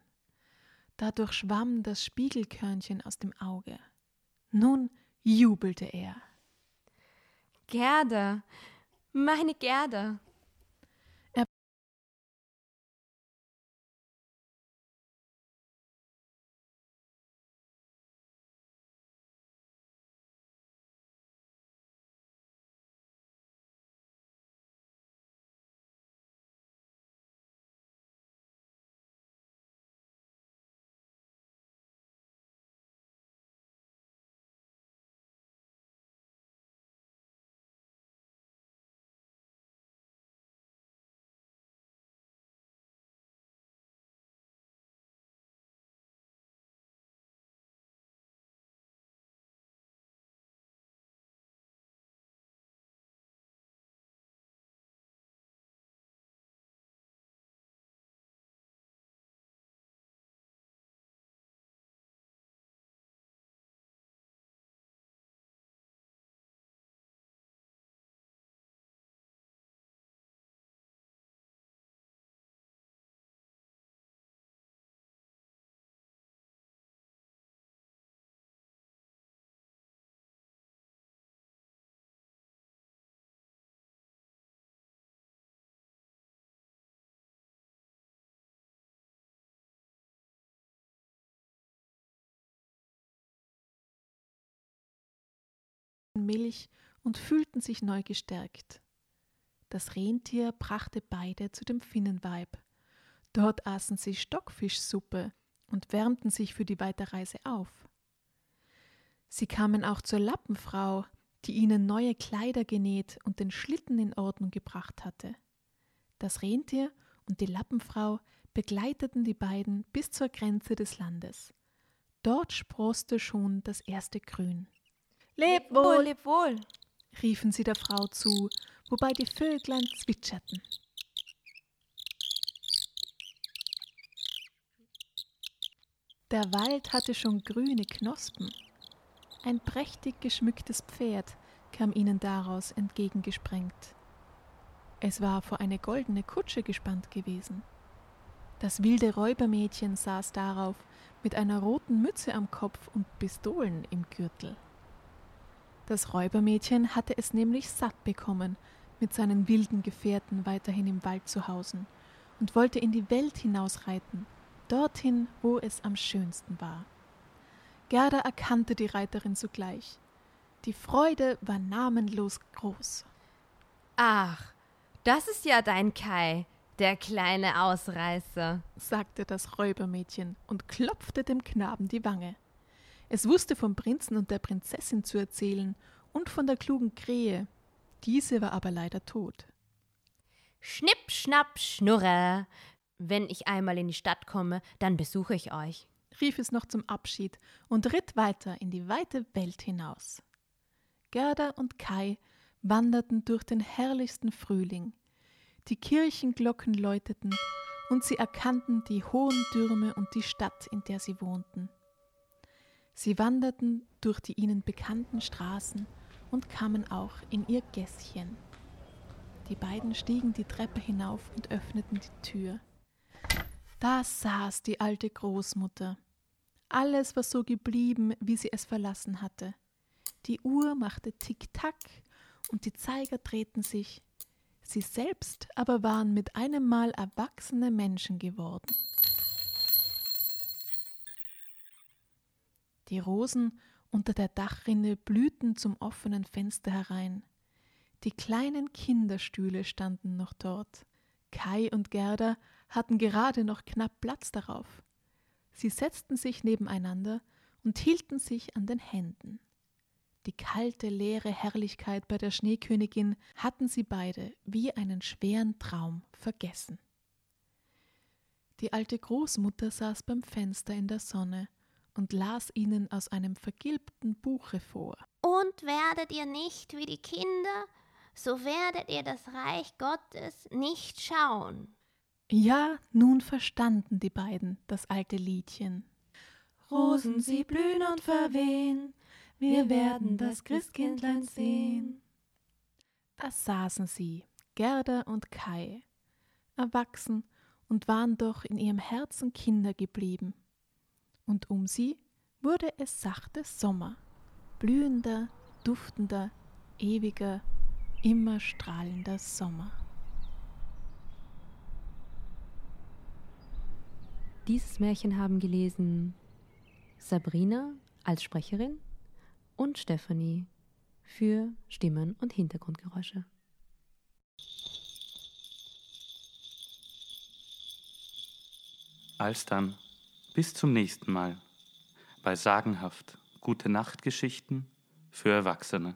Dadurch schwamm das Spiegelkörnchen aus dem Auge. Nun jubelte er. Gerda, meine Gerda. Milch und fühlten sich neu gestärkt. Das Rentier brachte beide zu dem Finnenweib. Dort aßen sie Stockfischsuppe und wärmten sich für die Weiterreise auf. Sie kamen auch zur Lappenfrau, die ihnen neue Kleider genäht und den Schlitten in Ordnung gebracht hatte. Das Rentier und die Lappenfrau begleiteten die beiden bis zur Grenze des Landes. Dort sproßte schon das erste Grün. Leb wohl, leb wohl, riefen sie der Frau zu, wobei die Vöglein zwitscherten. Der Wald hatte schon grüne Knospen. Ein prächtig geschmücktes Pferd kam ihnen daraus entgegengesprengt. Es war vor eine goldene Kutsche gespannt gewesen. Das wilde Räubermädchen saß darauf mit einer roten Mütze am Kopf und Pistolen im Gürtel. Das Räubermädchen hatte es nämlich satt bekommen, mit seinen wilden Gefährten weiterhin im Wald zu hausen und wollte in die Welt hinausreiten, dorthin, wo es am schönsten war. Gerda erkannte die Reiterin sogleich. Die Freude war namenlos groß. Ach, das ist ja dein Kai, der kleine Ausreißer, sagte das Räubermädchen und klopfte dem Knaben die Wange. Es wusste vom Prinzen und der Prinzessin zu erzählen und von der klugen Krähe. Diese war aber leider tot. Schnipp, schnapp, schnurre. Wenn ich einmal in die Stadt komme, dann besuche ich euch, rief es noch zum Abschied und ritt weiter in die weite Welt hinaus. Gerda und Kai wanderten durch den herrlichsten Frühling. Die Kirchenglocken läuteten und sie erkannten die hohen Türme und die Stadt, in der sie wohnten. Sie wanderten durch die ihnen bekannten Straßen und kamen auch in ihr Gässchen. Die beiden stiegen die Treppe hinauf und öffneten die Tür. Da saß die alte Großmutter. Alles war so geblieben, wie sie es verlassen hatte. Die Uhr machte Tick-Tack und die Zeiger drehten sich. Sie selbst aber waren mit einem Mal erwachsene Menschen geworden. Die Rosen unter der Dachrinne blühten zum offenen Fenster herein. Die kleinen Kinderstühle standen noch dort. Kai und Gerda hatten gerade noch knapp Platz darauf. Sie setzten sich nebeneinander und hielten sich an den Händen. Die kalte, leere Herrlichkeit bei der Schneekönigin hatten sie beide wie einen schweren Traum vergessen. Die alte Großmutter saß beim Fenster in der Sonne und las ihnen aus einem vergilbten Buche vor. Und werdet ihr nicht wie die Kinder, so werdet ihr das Reich Gottes nicht schauen. Ja, nun verstanden die beiden das alte Liedchen. Rosen, sie blühen und verwehen, wir werden das Christkindlein sehen. Da saßen sie, Gerda und Kai, erwachsen und waren doch in ihrem Herzen Kinder geblieben und um sie wurde es sachte Sommer, blühender, duftender, ewiger, immer strahlender Sommer. Dieses Märchen haben gelesen Sabrina als Sprecherin und Stephanie für Stimmen und Hintergrundgeräusche. Alsdann bis zum nächsten Mal bei sagenhaft gute Nachtgeschichten für Erwachsene.